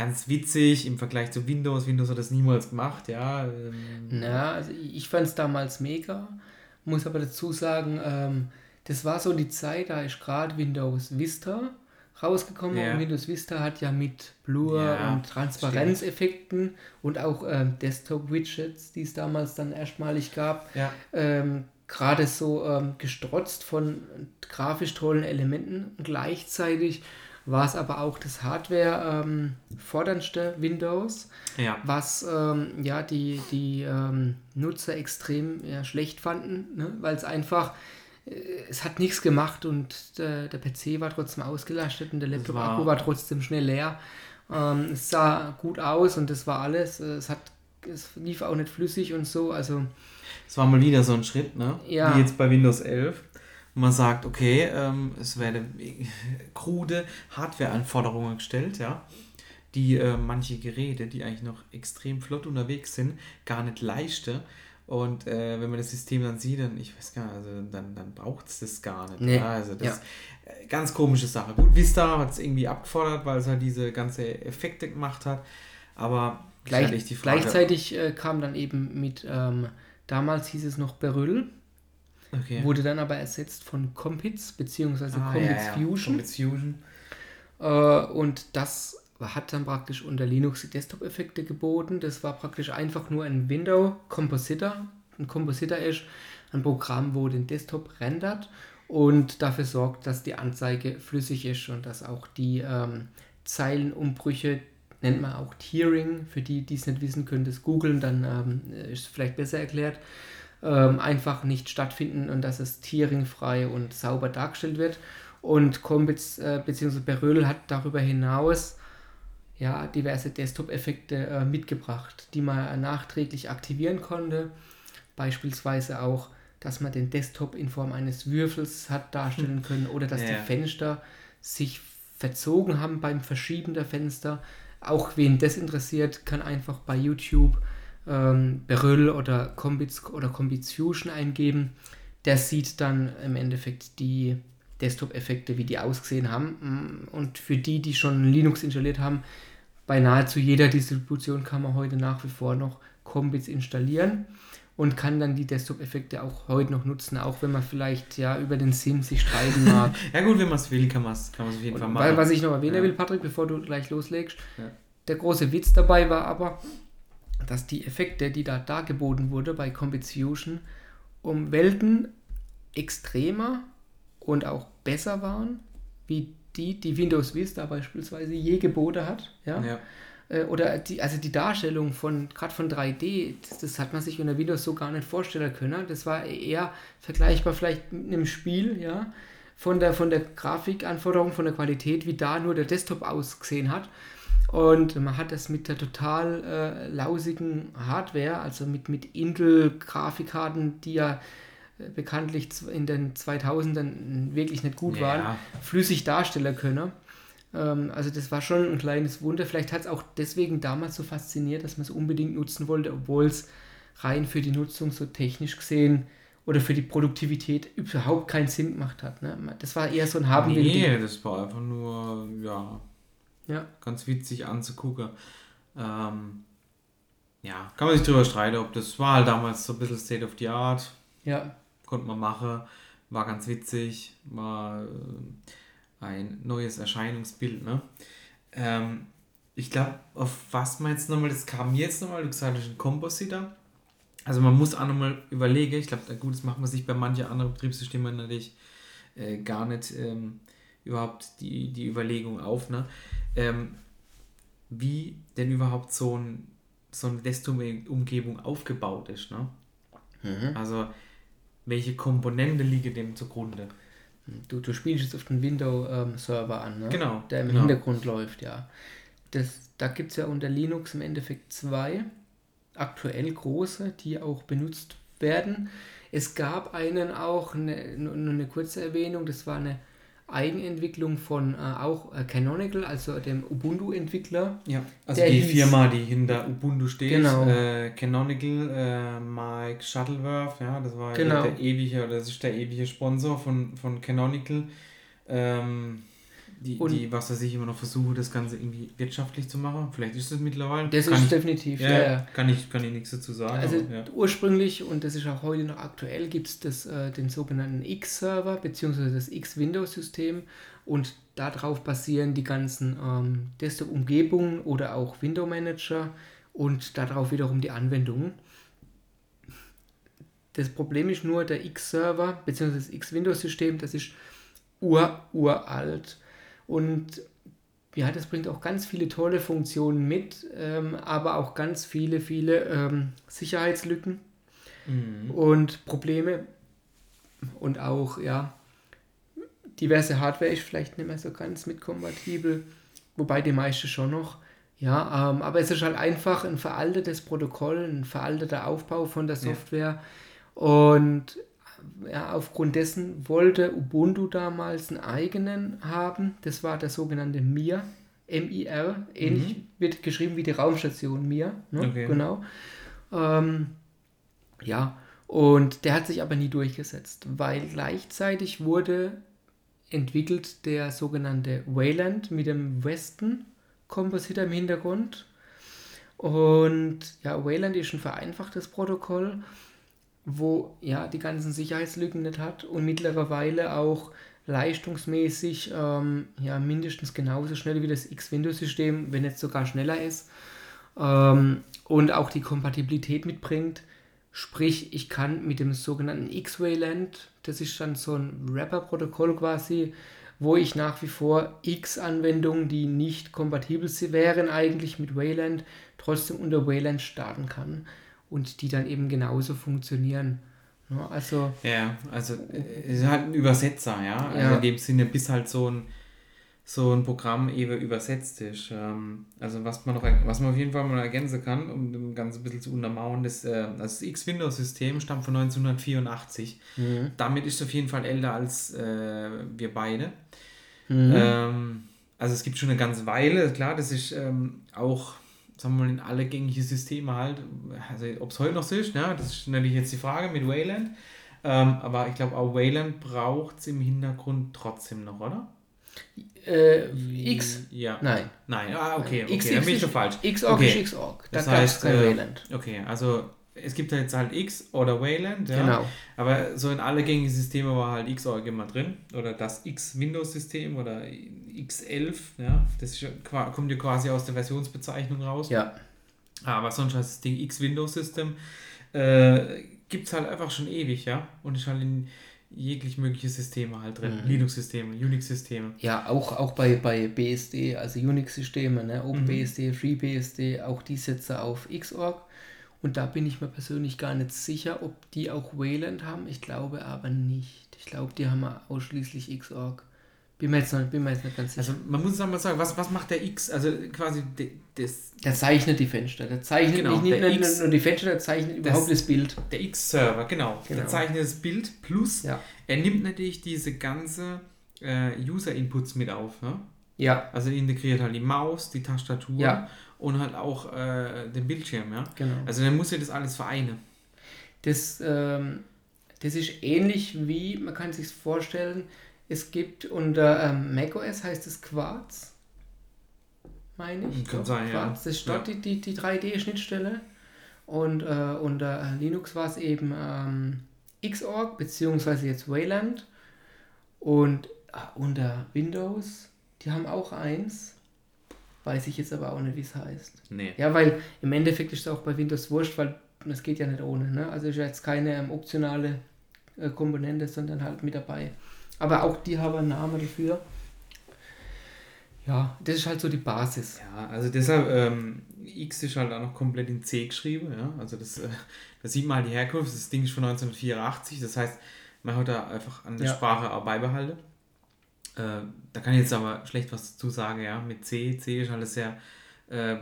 ganz witzig im Vergleich zu Windows. Windows hat das niemals gemacht, ja. Ähm. Na, also ich fand es damals mega, muss aber dazu sagen, ähm, das war so die Zeit, da ist gerade Windows Vista rausgekommen ja. und Windows Vista hat ja mit Blur ja, und Transparenzeffekten und auch ähm, Desktop-Widgets, die es damals dann erstmalig gab, ja. ähm, gerade so ähm, gestrotzt von grafisch tollen Elementen. Gleichzeitig war es aber auch das Hardware ähm, forderndste Windows, ja. was ähm, ja die, die ähm, Nutzer extrem ja, schlecht fanden, ne? weil es einfach äh, es hat nichts gemacht und der, der PC war trotzdem ausgelastet und der Laptop-Akku war, war, trotzdem schnell leer. Ähm, es sah gut aus und das war alles. Es hat es lief auch nicht flüssig und so. Also es war mal wieder so ein Schritt, ne? Ja. Wie jetzt bei Windows 11. Und man sagt, okay, ähm, es werden krude Hardware-Anforderungen gestellt, ja, die äh, manche Geräte, die eigentlich noch extrem flott unterwegs sind, gar nicht leichter. Und äh, wenn man das System dann sieht, dann, ich weiß gar nicht, also dann, dann braucht es das gar nicht. Nee. Ja, also das Ja. ist äh, ganz komische Sache. Gut, Vista hat es irgendwie abgefordert, weil es halt diese ganze Effekte gemacht hat. Aber Gleich, gleichzeitig äh, kam dann eben mit, ähm, damals hieß es noch Beryl, okay. wurde dann aber ersetzt von Compits beziehungsweise Ah, Compits ja, ja. Fusion. Compits Fusion. Äh, und das hat dann praktisch unter Linux die Desktop-Effekte geboten. Das war praktisch einfach nur ein Window Compositor. Ein Compositor ist ein Programm, wo den Desktop rendert und dafür sorgt, dass die Anzeige flüssig ist und dass auch die ähm, Zeilenumbrüche, nennt man auch Tiering, für die, die es nicht wissen können, das googeln, dann ähm, ist es vielleicht besser erklärt, ähm, einfach nicht stattfinden und dass es tieringfrei und sauber dargestellt wird. Und Combits äh, bzw. Beröl hat darüber hinaus ja, diverse Desktop-Effekte äh, mitgebracht, die man nachträglich aktivieren konnte. Beispielsweise auch, dass man den Desktop in Form eines Würfels hat darstellen können oder dass Ja. die Fenster sich verzogen haben beim Verschieben der Fenster. Auch wen das interessiert, kann einfach bei YouTube ähm, Beryl oder Combits oder Combits Fusion eingeben. Der sieht dann im Endeffekt die Desktop-Effekte, wie die ausgesehen haben. Mm, Und für die, die schon Linux installiert haben, bei nahezu jeder Distribution kann man heute nach wie vor noch Combits installieren und kann dann die Desktop-Effekte auch heute noch nutzen, auch wenn man vielleicht ja über den Sim sich streiten mag. Ja gut, wenn man es will, kann man es kann man's auf jeden Fall Und machen. weil, was ich noch erwähnen Ja. will, Patrick, bevor du gleich loslegst, Ja. der große Witz dabei war aber, dass die Effekte, die da dargeboten wurde bei Combits Fusion, um Welten extremer und auch besser waren, wie die, die Windows Vista beispielsweise je geboten hat. Ja? ja. Äh, Oder die, also die Darstellung von, gerade von 3D, das, das hat man sich unter Windows so gar nicht vorstellen können. Das war eher vergleichbar vielleicht mit einem Spiel, ja, von der, von der Grafikanforderung, von der Qualität, wie da nur der Desktop ausgesehen hat. Und man hat das mit der total äh, lausigen Hardware, also mit, mit Intel-Grafikkarten, die ja äh, bekanntlich in den 2000ern wirklich nicht gut Ja. waren, flüssig darstellen können. Ähm, also das war schon ein kleines Wunder. Vielleicht hat es auch deswegen damals so fasziniert, dass man es unbedingt nutzen wollte, obwohl es rein für die Nutzung so technisch gesehen oder für die Produktivität überhaupt keinen Sinn gemacht hat. Ne? Das war eher so ein haben Nee, das war einfach nur, ja, Ja. ganz witzig anzugucken. Ähm, ja, kann man sich drüber streiten, ob das war halt damals so ein bisschen State of the Art, Ja, konnte man machen, war ganz witzig, war äh, ein neues Erscheinungsbild, ne? Ähm, ich glaube, auf was man jetzt nochmal, das kam jetzt nochmal, du gesagt hast, ein Compositor. Also man muss auch nochmal überlegen, ich glaube, gut, das macht man sich bei manchen anderen Betriebssystemen natürlich äh, gar nicht ähm, überhaupt die, die Überlegung auf, ne? Ähm, wie denn überhaupt so, ein, so eine Desktop-Umgebung aufgebaut ist, ne? Also, welche Komponente liegen dem zugrunde? du, du spielst jetzt auf den Windows-Server an, ne? Genau, der im genau. Hintergrund läuft, ja. Das, da gibt es ja unter Linux im Endeffekt zwei aktuell große, die auch benutzt werden. Es gab einen auch, eine, nur eine kurze Erwähnung, das war eine Eigenentwicklung von äh, auch äh, Canonical, also dem Ubuntu-Entwickler. Ja, also die hieß- Firma, die hinter Ubuntu steht, Genau. äh, Canonical, äh, Mike Shuttleworth, ja, das war Genau. der, der ewige, oder das ist der ewige Sponsor von, von Canonical, ähm, die, Und- die, was weiß ich, immer noch versuchen, das Ganze irgendwie wirtschaftlich zu machen. Vielleicht ist es mittlerweile. Das kann ist ich, definitiv, ja, ja. Kann, ich, kann ich nichts dazu sagen. Also aber, ja. ursprünglich, und das ist auch heute noch aktuell, gibt es äh, den sogenannten X-Server bzw. das X-Windows-System und darauf basieren die ganzen ähm, Desktop-Umgebungen oder auch Window-Manager und darauf wiederum die Anwendungen. Das Problem ist nur, der X-Server bzw. das X-Windows-System, das ist ur, uralt und ja, das bringt auch ganz viele tolle Funktionen mit, ähm, aber auch ganz viele, viele ähm, Sicherheitslücken Mhm. und Probleme und auch, ja, diverse Hardware ist vielleicht nicht mehr so ganz mit kompatibel, wobei die meiste schon noch. Ja, ähm, aber es ist halt einfach ein veraltetes Protokoll, ein veralteter Aufbau von der Software. Ja. Und ja, aufgrund dessen wollte Ubuntu damals einen eigenen haben. Das war der sogenannte Mir, M-I-R. Ähnlich mhm. wird geschrieben wie die Raumstation Mir. Ne? Okay. Genau. Ähm, ja, und der hat sich aber nie durchgesetzt, weil gleichzeitig wurde entwickelt der sogenannte Wayland mit dem Westen Compositor im Hintergrund. Und ja, Wayland ist ein vereinfachtes Protokoll, wo ja die ganzen Sicherheitslücken nicht hat und mittlerweile auch leistungsmäßig ähm, ja mindestens genauso schnell wie das X-Windows-System, wenn nicht sogar schneller ist ähm, und auch die Kompatibilität mitbringt. Sprich, ich kann mit dem sogenannten X-Wayland, das ist dann so ein Wrapper-Protokoll quasi, wo ich nach wie vor X-Anwendungen, die nicht kompatibel wären eigentlich mit Wayland, trotzdem unter Wayland starten kann und die dann eben genauso funktionieren. Also, ja, also es ist halt ein Übersetzer, ja. Also ja. in dem Sinne, bis halt so ein so ein Programm eben übersetzt ist. Ähm, also was man noch, was man auf jeden Fall mal ergänzen kann, um das Ganze ein bisschen zu untermauern, das, äh, das X-Windows-System stammt von 1984. Mhm. Damit ist es auf jeden Fall älter als äh, wir beide. Mhm. Ähm, also es gibt schon eine ganze Weile, klar, das ist ähm, auch, sagen wir mal, in alle gängigen Systeme halt, also ob es heute noch so ist, ne, das ist natürlich jetzt die Frage mit Wayland. Ähm, aber ich glaube, auch Wayland braucht es im Hintergrund trotzdem noch, oder? Äh, X? Ja. Nein. Nein, ah, okay, okay, X, dann bin ich schon falsch. Xorg okay. ist Xorg. Da das heißt, kein äh, Wayland. Okay, also es gibt jetzt halt X oder Wayland, ja. Genau. Aber so in alle gängigen Systeme war halt Xorg immer drin. Oder das X-Windows-System oder X11, ja. Das ist, kommt ja quasi aus der Versionsbezeichnung raus. Ja. Aber sonst heißt das Ding X-Windows-System. Äh, gibt es halt einfach schon ewig, ja. Und ist halt in jeglich mögliche Systeme halt drin. Mhm. Linux-Systeme, Unix-Systeme. Ja, auch, auch bei, bei BSD, also Unix-Systeme, ne? OpenBSD, mhm. FreeBSD, auch die setzen auf Xorg. Und da bin ich mir persönlich gar nicht sicher, ob die auch Wayland haben. Ich glaube aber nicht. Ich glaube, die haben ausschließlich Xorg. Bin mir jetzt, noch, bin mir jetzt nicht ganz sicher. Also man muss mal sagen, was, was macht der X? Also quasi das. Der zeichnet die Fenster. Der zeichnet genau, nicht, nicht X, nur die Fenster, der zeichnet überhaupt das, Bild. Der X-Server, genau. genau. Der zeichnet das Bild plus ja. er nimmt natürlich diese ganze äh, User-Inputs mit auf. Ne? Ja. Also integriert halt die Maus, die Tastatur ja. und halt auch äh, den Bildschirm. Ja? Genau. Also dann muss er das alles vereinen. Das, ähm, das ist ähnlich wie, man kann sich vorstellen, es gibt unter ähm, macOS heißt es Quartz, meine ich. Kann sein, Quartz. ja. Das ist dort ja. die, die, die 3D-Schnittstelle. Und äh, unter Linux war es eben ähm, Xorg, beziehungsweise jetzt Wayland. Und äh, unter Windows, die haben auch eins. Weiß ich jetzt aber auch nicht, wie es heißt. Nee. Ja, weil im Endeffekt ist es auch bei Windows wurscht, weil das geht ja nicht ohne. Ne? Also ist ja jetzt keine ähm, optionale äh, Komponente, sondern halt mit dabei. Aber auch die haben einen Namen dafür. Ja, das ist halt so die Basis. Ja, also deshalb, ähm, X ist halt auch noch komplett in C geschrieben, ja. Also das, äh, das sieht man halt die Herkunft, das Ding ist von 1984, das heißt, man hat da einfach an der ja. Sprache auch beibehalten. Äh, da kann ich jetzt aber schlecht was dazu sagen, ja, mit C. C ist alles sehr, äh,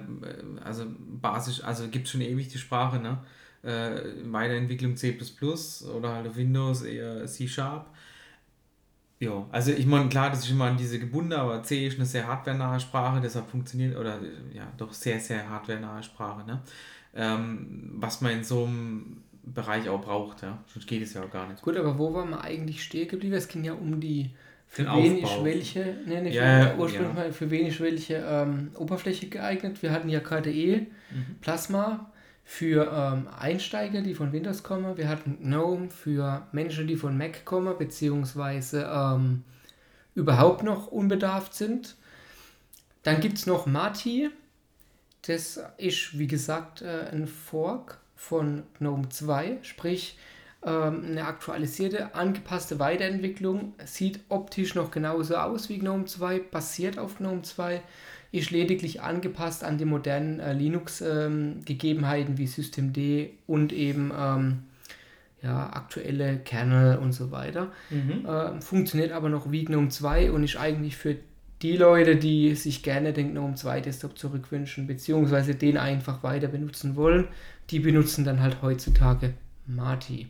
also basisch, also gibt es schon ewig die Sprache, ne? Äh, Weiterentwicklung C++ oder halt auf Windows eher C-Sharp. Ja, also ich meine, klar, das ist immer an diese gebunden, aber C ist eine sehr hardwarenahe Sprache, deshalb funktioniert, oder ja, doch sehr, sehr hardwarenahe Sprache, ne? Ähm, was man in so einem Bereich auch braucht, ja. Sonst geht es ja auch gar nicht. Gut, aber wo war man eigentlich stehen geblieben? Es ging ja um die für Den wenig Aufbau. welche, nee, nicht ja, für, ursprünglich ja. mal für wenig welche ähm, Oberfläche geeignet. Wir hatten ja KDE, mhm. Plasma, für ähm, Einsteiger, die von Windows kommen. Wir hatten GNOME für Menschen, die von Mac kommen, beziehungsweise ähm, überhaupt noch unbedarft sind. Dann gibt es noch Mati. Das ist, wie gesagt, äh, ein Fork von GNOME 2, sprich eine aktualisierte, angepasste Weiterentwicklung. Sieht optisch noch genauso aus wie GNOME 2, basiert auf GNOME 2 ist lediglich angepasst an die modernen äh, Linux-Gegebenheiten ähm, wie Systemd und eben ähm, ja, aktuelle Kernel und so weiter. Mhm. Äh, funktioniert aber noch wie GNOME 2 und ist eigentlich für die Leute, die sich gerne den GNOME 2 Desktop zurückwünschen, beziehungsweise den einfach weiter benutzen wollen, die benutzen dann halt heutzutage Mati.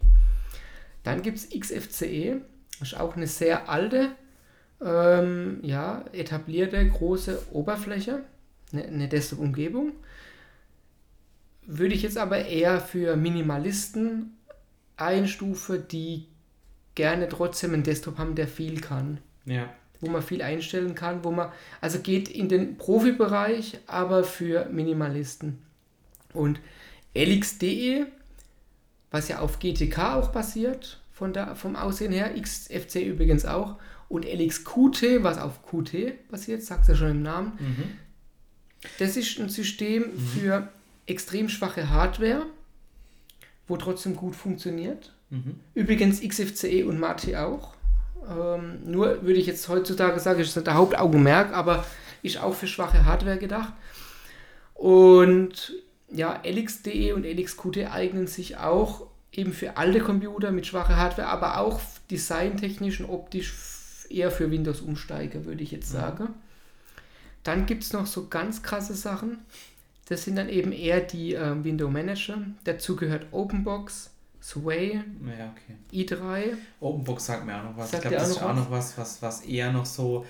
Dann gibt es XFCE, das ist auch eine sehr alte, ähm, ja, etablierte große Oberfläche, eine, eine Desktop-Umgebung. Würde ich jetzt aber eher für Minimalisten einstufen, die gerne trotzdem einen Desktop haben, der viel kann. Ja. Wo man viel einstellen kann, wo man, also geht in den Profibereich, aber für Minimalisten. Und LXDE, was ja auf GTK auch basiert, von der, vom Aussehen her, XFC übrigens auch, und LXQT, was auf QT basiert, sagt ja schon im Namen. Mhm. Das ist ein System für extrem schwache Hardware, wo trotzdem gut funktioniert. Mhm. Übrigens XFCE und Mati auch. Ähm, nur würde ich jetzt heutzutage sagen, ist nicht der Hauptaugenmerk, aber ist auch für schwache Hardware gedacht. Und ja, LXDE und LXQT eignen sich auch eben für alte Computer mit schwacher Hardware, aber auch designtechnisch und optisch eher für Windows-Umsteiger, würde ich jetzt sagen. Dann gibt es noch so ganz krasse Sachen. Das sind dann eben eher die ähm, Window Manager. Dazu gehört OpenBox, Sway, Ja, okay. i3. Openbox sagt mir auch noch was. Sagt ich glaube, das ist auch noch was, was, was eher noch so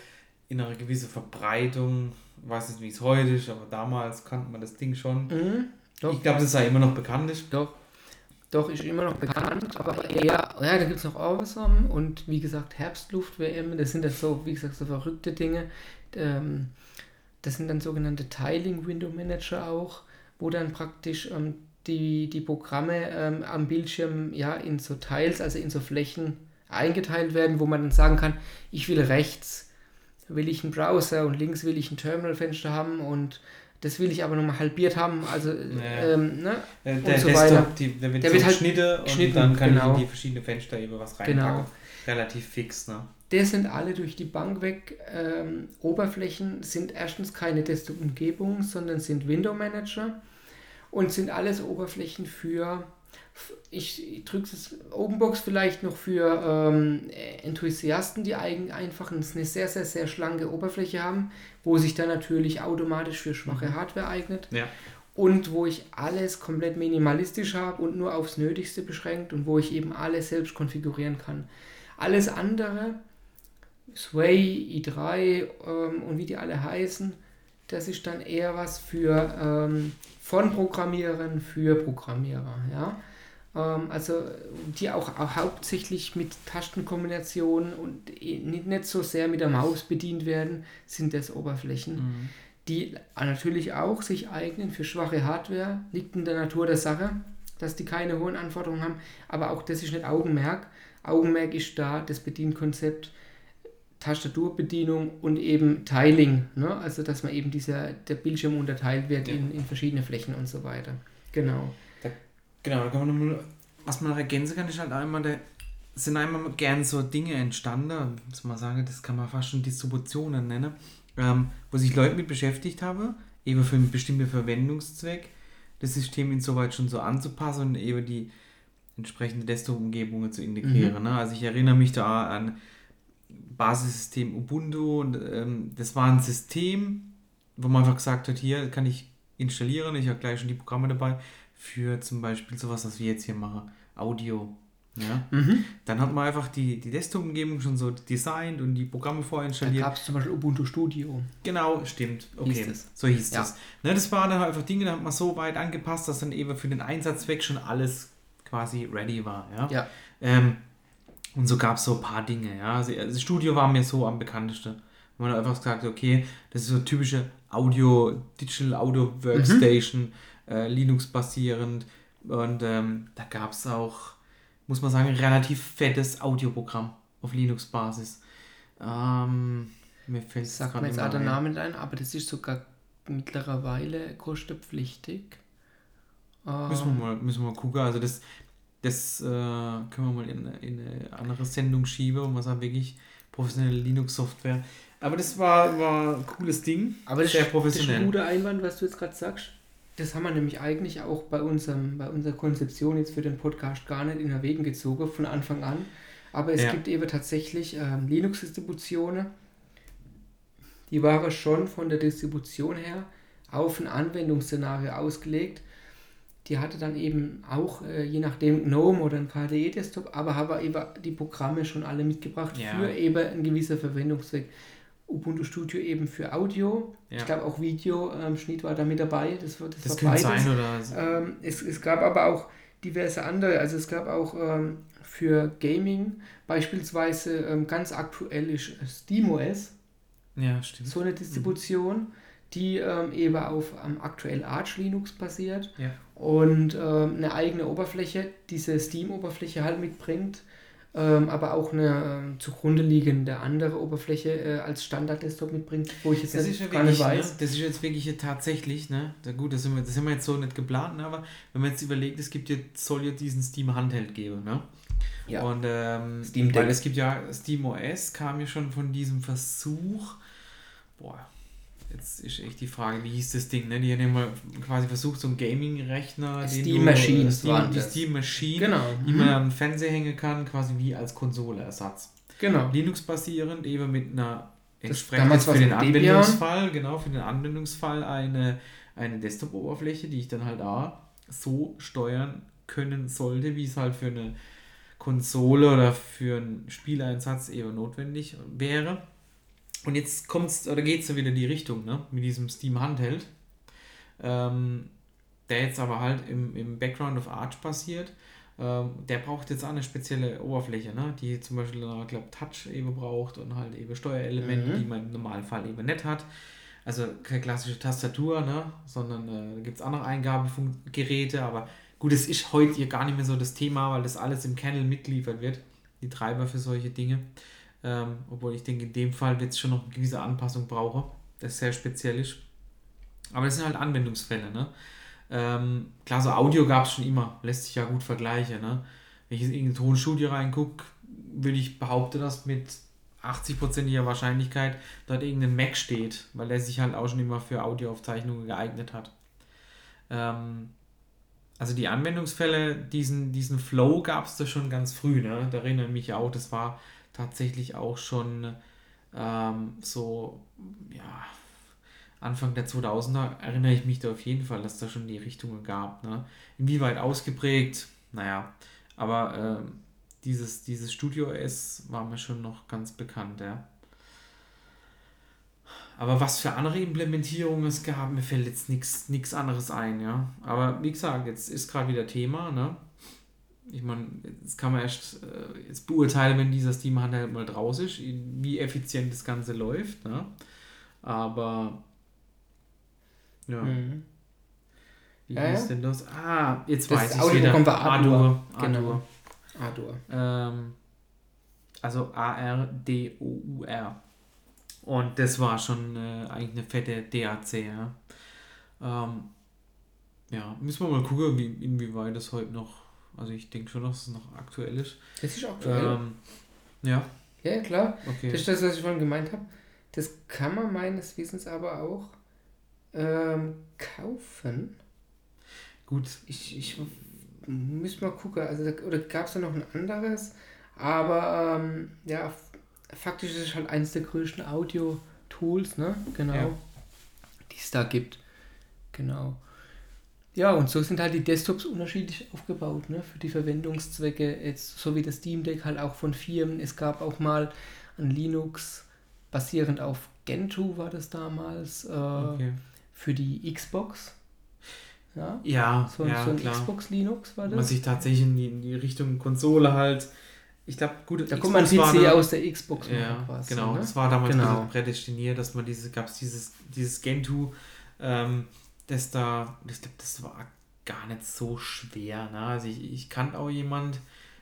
in einer gewissen Verbreitung, ich weiß nicht, wie es heute ist, aber damals kannte man das Ding schon. Mhm. Ich glaube, das ist ja immer noch bekannt ist. Doch. Doch, ist immer noch bekannt, aber eher, ja, da gibt es noch Awesome und wie gesagt Herbstluft-WM, das sind dann so, wie gesagt, so verrückte Dinge. Ähm, das sind dann sogenannte Tiling Window Manager auch, wo dann praktisch ähm, die, die Programme ähm, am Bildschirm ja in so Tiles, also in so Flächen eingeteilt werden, wo man dann sagen kann, ich will rechts will ich einen Browser und links will ich ein Terminalfenster haben und das will ich aber nochmal halbiert haben, also Ja. ähm, ne? Äh, Und Der so Desktop, weiter. die, der wird, Der so wird halt geschnitten und geschnitten, dann kann genau. ich in die verschiedenen Fenster eben was reinpacken. Genau. Relativ fix, ne? Das sind alle durch die Bank weg. Ähm, Oberflächen sind erstens keine Desktop-Umgebung, sondern sind Window-Manager und sind alles Oberflächen für, ich, ich drücke es Openbox vielleicht noch für ähm, Enthusiasten, die eigen, einfach eine sehr, sehr, sehr schlanke Oberfläche haben, wo sich dann natürlich automatisch für schwache Hardware eignet Ja. und wo ich alles komplett minimalistisch habe und nur aufs Nötigste beschränkt und wo ich eben alles selbst konfigurieren kann. Alles andere, Sway, i3 ähm, und wie die alle heißen, das ist dann eher was für ähm, von Programmierern für Programmierer, ja. Ähm, also die auch, auch hauptsächlich mit Tastenkombinationen und eh nicht, nicht so sehr mit der Maus bedient werden, sind das Oberflächen Mhm. die natürlich auch sich eignen für schwache Hardware, liegt in der Natur der Sache, dass die keine hohen Anforderungen haben, aber auch das ist nicht Augenmerk. Augenmerk ist da das Bedienkonzept, Tastaturbedienung und eben Tiling, ne? also dass man eben dieser, der Bildschirm unterteilt wird Ja. in, in verschiedene Flächen und so weiter. Genau. Genau, da kann man nochmal, was man noch ergänzen kann, ist halt einmal, da sind einmal gern so Dinge entstanden, muss man sagen, das kann man fast schon Distributionen nennen, ähm, wo sich Leute mit beschäftigt haben, eben für einen bestimmten Verwendungszweck, das System insoweit schon so anzupassen und eben die entsprechende Desktop-Umgebungen zu integrieren. Ne? Also ich erinnere mich da an Basissystem Ubuntu und ähm, das war ein System, wo man einfach gesagt hat, hier kann ich installieren, ich habe gleich schon die Programme dabei für zum Beispiel sowas, was wir jetzt hier machen, Audio. Ja? Mhm. Dann hat man einfach die, die Desktop-Umgebung schon so designt und die Programme Da vorinstalliert. gab es zum Beispiel Ubuntu Studio. Genau, stimmt. Okay, Hieß das. so hieß Ja. das. Ne, das waren dann einfach Dinge, da hat man so weit angepasst, dass dann eben für den Einsatzzweck schon alles quasi ready war. Ja. Ja. Ähm, und so gab es so ein paar Dinge. Ja. Also, das Studio war mir so am bekanntesten. Man hat einfach gesagt, okay, das ist so typische Audio, Digital Audio Workstation, äh, Linux basierend. Und ähm, da gab es auch, muss man sagen, relativ fettes Audioprogramm auf Linux-Basis. Ähm, mir fällt es gerade jetzt auch der. Name ein, aber das ist sogar mittlerweile kostenpflichtig. Ähm, Müssen wir mal, müssen wir mal gucken. Also das, das äh, können wir mal in, in eine andere Sendung schieben, wo man sagt, wirklich professionelle Linux-Software. Aber das war, war ein cooles Ding. Aber das, sehr ist- das ist ein professionell. guter Einwand, was du jetzt gerade sagst. Das haben wir nämlich eigentlich auch bei, unserem, bei unserer Konzeption jetzt für den Podcast gar nicht in Erwägung gezogen, von Anfang an. Aber es Ja. gibt eben tatsächlich ähm, Linux-Distributionen, die waren schon von der Distribution her auf ein Anwendungsszenario ausgelegt. Die hatte dann eben auch, äh, je nachdem, GNOME oder ein KDE-Desktop, aber habe eben die Programme schon alle mitgebracht Ja. für eben einen gewissen Verwendungszweck. Ubuntu Studio eben für Audio. Ja. Ich glaube auch Videoschnitt war da mit dabei. Das, war- das, Das war könnte beides. sein oder. Ähm, es, es gab aber auch diverse andere, also es gab auch ähm, für Gaming beispielsweise ähm, ganz aktuell ist SteamOS, ja, stimmt. so eine Distribution, die ähm, eben auf am aktuell Arch Linux basiert Ja. und ähm, eine eigene Oberfläche, diese Steam-Oberfläche halt mitbringt, ähm, aber auch eine ähm, zugrunde liegende andere Oberfläche äh, als Standard-Desktop mitbringt, wo ich jetzt Das nicht, ja gar nicht wirklich, ne? weiß. das ist jetzt wirklich tatsächlich, ne? Da gut, das, sind wir, das haben wir jetzt so nicht geplant, ne? aber wenn man jetzt überlegt, es gibt jetzt, soll ja diesen Steam Handheld geben, ne? Ja. Und ähm, Steam Deck. weil es gibt ja Steam OS kam ja schon von diesem Versuch. Boah, jetzt ist echt die Frage, wie hieß das Ding, ne? Die haben ja mal quasi versucht, so einen Gaming-Rechner, den Steam Machines Steam, die. Steam Machine, Genau. die mhm. man an den Fernseher hängen kann, quasi wie als Konsoleersatz. Genau. Linux-basierend, eben mit einer entsprechend für den mit Debian. Anwendungsfall, genau, für den Anwendungsfall eine, eine Desktop-Oberfläche, die ich dann halt auch so steuern können sollte, wie es halt für eine Konsole oder für einen Spieleinsatz eben notwendig wäre. Und jetzt kommt's, oder geht's so wieder in die Richtung, ne? Mit diesem Steam Handheld. Ähm, der jetzt aber halt im, im Background of Arch basiert. Ähm, der braucht jetzt auch eine spezielle Oberfläche, ne? die zum Beispiel, ich glaube, Touch eben braucht und halt eben Steuerelemente, Mhm. die man im Normalfall eben nicht hat. Also keine klassische Tastatur, ne? sondern äh, da gibt es andere Eingabegeräte, aber gut, es ist heute hier gar nicht mehr so das Thema, weil das alles im Kernel mitgeliefert wird, die Treiber für solche Dinge. Ähm, obwohl ich denke, in dem Fall wird es schon noch eine gewisse Anpassung brauchen, das sehr speziell ist. Aber das sind halt Anwendungsfälle, ne? Ähm, klar, so Audio gab es schon immer, lässt sich ja gut vergleichen. Ne? Wenn ich jetzt in irgendein Tonstudio reingucke, würde ich behaupten, dass mit 80%iger Wahrscheinlichkeit dort irgendein Mac steht, weil der sich halt auch schon immer für Audioaufzeichnungen geeignet hat. Ähm, also die Anwendungsfälle, diesen, diesen Flow gab es da schon ganz früh, ne? Da erinnere ich mich auch, das war tatsächlich auch schon ähm, so, ja, Anfang der 2000er erinnere ich mich da auf jeden Fall, dass da schon die Richtungen gab. Ne? Inwieweit ausgeprägt, naja, aber ähm, dieses, dieses Studio S war mir schon noch ganz bekannt, ja. Aber was für andere Implementierungen es gab, mir fällt jetzt nichts anderes ein, ja. Aber wie gesagt, jetzt ist gerade wieder Thema, ne? Ich meine, jetzt kann man erst äh, jetzt beurteilen, wenn dieser Steam Handheld mal draus ist, wie effizient das Ganze läuft, ne? Aber ja. Mhm. Wie Ja, hieß denn das? Ah, jetzt Das weiß ich wieder. war Ardour. Ardour. Genau. Ardour. Ähm, also A-R-D-O-U-R. Und das war schon äh, eigentlich eine fette DAC, ja. Ähm, ja, müssen wir mal gucken, wie, inwieweit das heute noch, also ich denke schon, dass es noch aktuell ist. Das ist aktuell. Ähm, ja, ja, klar. okay. Das ist das, was ich vorhin gemeint habe. Das kann man meines Wissens aber auch ähm, kaufen. Gut, Ich, ich müsste mal gucken. Also, oder gab es da noch ein anderes? Aber ähm, ja, faktisch ist es halt eines der größten Audio-Tools, ne? Genau. Ja. Die es da gibt. Genau. Ja, und so sind halt die Desktops unterschiedlich aufgebaut, ne? Für die Verwendungszwecke, jetzt so wie das Steam Deck halt auch von Firmen. Es gab auch mal ein Linux basierend auf Gentoo war das damals, äh, okay. für die Xbox. Ja, Ja, so, ein- ja, so ein klar. Xbox Linux war Man das. sich tatsächlich in die, in die Richtung Konsole halt, ich glaube, gut, Da kommt man Xbox PC da- aus der Xbox Ja, quasi, genau. ne? Das war damals Genau. prädestiniert, dass man diese, gab es dieses, dieses Gentoo, ähm, das da, ich glaube, das war gar nicht so schwer. Ne? Also ich, ich kannte auch jemand,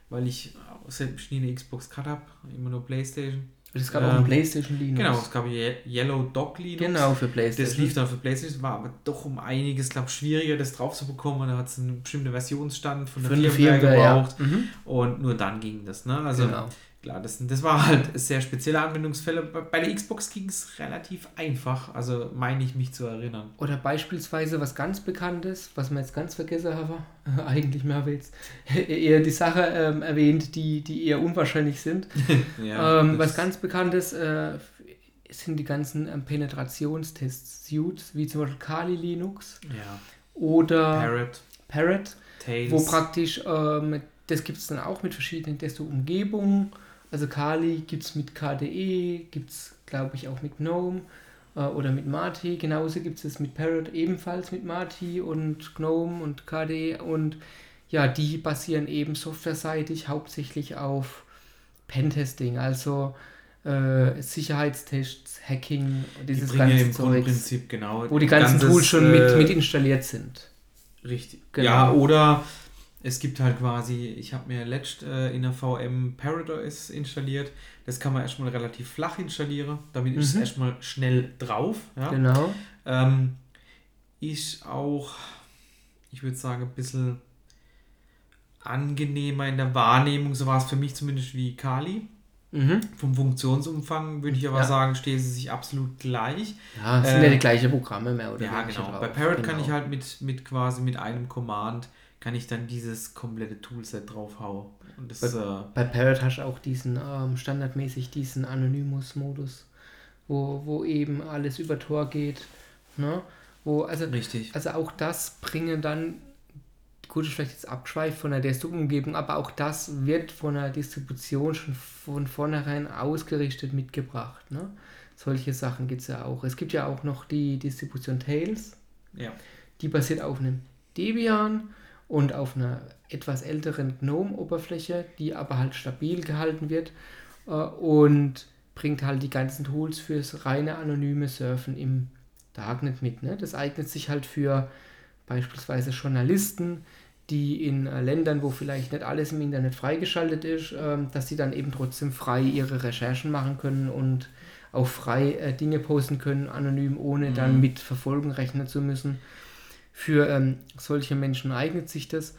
weil ich selbst nie eine Xbox gehabt habe, immer nur Playstation. Es gab Ähm, auch ein PlayStation Linux. Genau, es gab Ye- Yellow Dog Linux. Genau, für PlayStation. Das lief dann für PlayStation, war aber doch um einiges, glaube schwieriger, das drauf zu bekommen. Da hat es einen bestimmten Versionsstand von der Firmware Firmware, ja. gebraucht. Mhm. Und nur dann ging das. Ne? Also genau. Klar, das, das war halt sehr spezielle Anwendungsfälle. Bei der Xbox ging es relativ einfach, also meine ich mich zu erinnern. Oder beispielsweise was ganz Bekanntes, was wir jetzt ganz vergessen haben. Eigentlich mehr habe ich jetzt eher die Sache ähm, erwähnt, die, die eher unwahrscheinlich sind. Ja, ähm, was ganz Bekanntes, äh, sind die ganzen ähm, Penetrationstests, Suits, wie zum Beispiel Kali Linux Ja. oder Parrot, Parrot, Tails. wo praktisch, ähm, das gibt es dann auch mit verschiedenen Desto-Umgebungen. Also Kali gibt es mit KDE, gibt es glaube ich auch mit GNOME äh, oder mit Mati. Genauso gibt es es mit Parrot ebenfalls mit Mati und GNOME und KDE. Und ja, die basieren eben softwareseitig hauptsächlich auf Pentesting, also äh, Sicherheitstests, Hacking, die dieses bringen ganze im Zeugs, genau. wo die ganzen ganzes, Tools schon mit, äh, mit installiert sind. Richtig. Genau. Ja, oder es gibt halt quasi, ich habe mir letzt äh, in der VM Paradise installiert. Das kann man erstmal relativ flach installieren. Damit ist es Mhm. erstmal schnell drauf. Ja? Genau. Ähm, ist auch, ich würde sagen, ein bisschen angenehmer in der Wahrnehmung. So war es für mich zumindest wie Kali. Mhm. Vom Funktionsumfang würde ich aber Ja. sagen, stehen sie sich absolut gleich. Ja, das sind Äh, ja die gleichen Programme mehr oder Ja, weniger genau. drauf. Bei Parrot kann Genau. ich halt mit, mit quasi mit einem Command kann ich dann dieses komplette Toolset draufhauen. Und das, äh, Bei Parrot hast du auch diesen ähm, standardmäßig diesen Anonymous-Modus, wo, wo eben alles über Tor geht. Ne? Wo, also, richtig. also auch das bringen dann, gut, ist vielleicht jetzt abgeschweift von der Desktop-Umgebung, aber auch das wird von der Distribution schon von vornherein ausgerichtet mitgebracht. Ne? Solche Sachen gibt es ja auch. Es gibt ja auch noch die Distribution Tails, Ja. die basiert auf einem Debian und auf einer etwas älteren GNOME-Oberfläche, die aber halt stabil gehalten wird äh, und bringt halt die ganzen Tools fürs reine anonyme Surfen im Darknet mit. Ne? Das eignet sich halt für beispielsweise Journalisten, die in äh, Ländern, wo vielleicht nicht alles im Internet freigeschaltet ist, ähm, dass sie dann eben trotzdem frei ihre Recherchen machen können und auch frei äh, Dinge posten können, anonym, ohne dann Mhm. mit Verfolgung rechnen zu müssen. Für ähm, solche Menschen eignet sich das.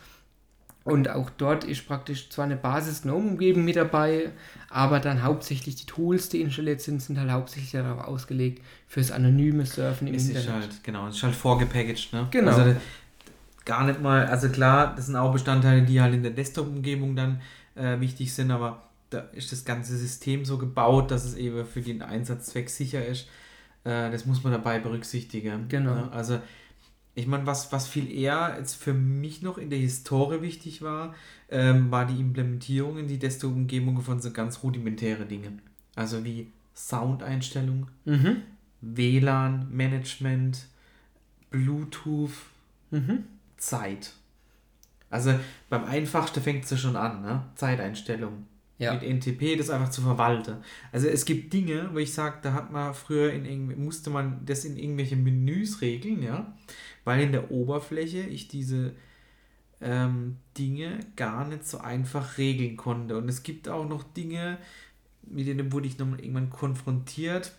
Und auch dort ist praktisch zwar eine Basis-GNOME-Umgebung mit dabei, aber dann hauptsächlich die Tools, die installiert sind, sind halt hauptsächlich darauf ausgelegt, fürs anonyme Surfen im Es Internet. ist halt, genau, es ist halt vorgepackaged, ne? Genau. Also, gar nicht mal, also klar, das sind auch Bestandteile, die halt in der Desktop-Umgebung dann äh, wichtig sind, aber da ist das ganze System so gebaut, dass es eben für den Einsatzzweck sicher ist. Äh, das muss man dabei berücksichtigen. Genau. Ne? Also, ich meine, was, was viel eher jetzt für mich noch in der Historie wichtig war, ähm, war die Implementierung in die Desktop-Umgebung von so ganz rudimentäre Dinge. Also wie Soundeinstellung, Mhm. WLAN-Management, Bluetooth, Mhm. Zeit. Also beim einfachsten fängt es ja schon an, ne? Zeiteinstellung. Ja. Mit NTP das einfach zu verwalten. Also es gibt Dinge, wo ich sage, da hat man früher in musste man das in irgendwelche Menüs regeln, ja, weil in der Oberfläche ich diese ähm, Dinge gar nicht so einfach regeln konnte. Und es gibt auch noch Dinge, mit denen wurde ich nochmal irgendwann konfrontiert,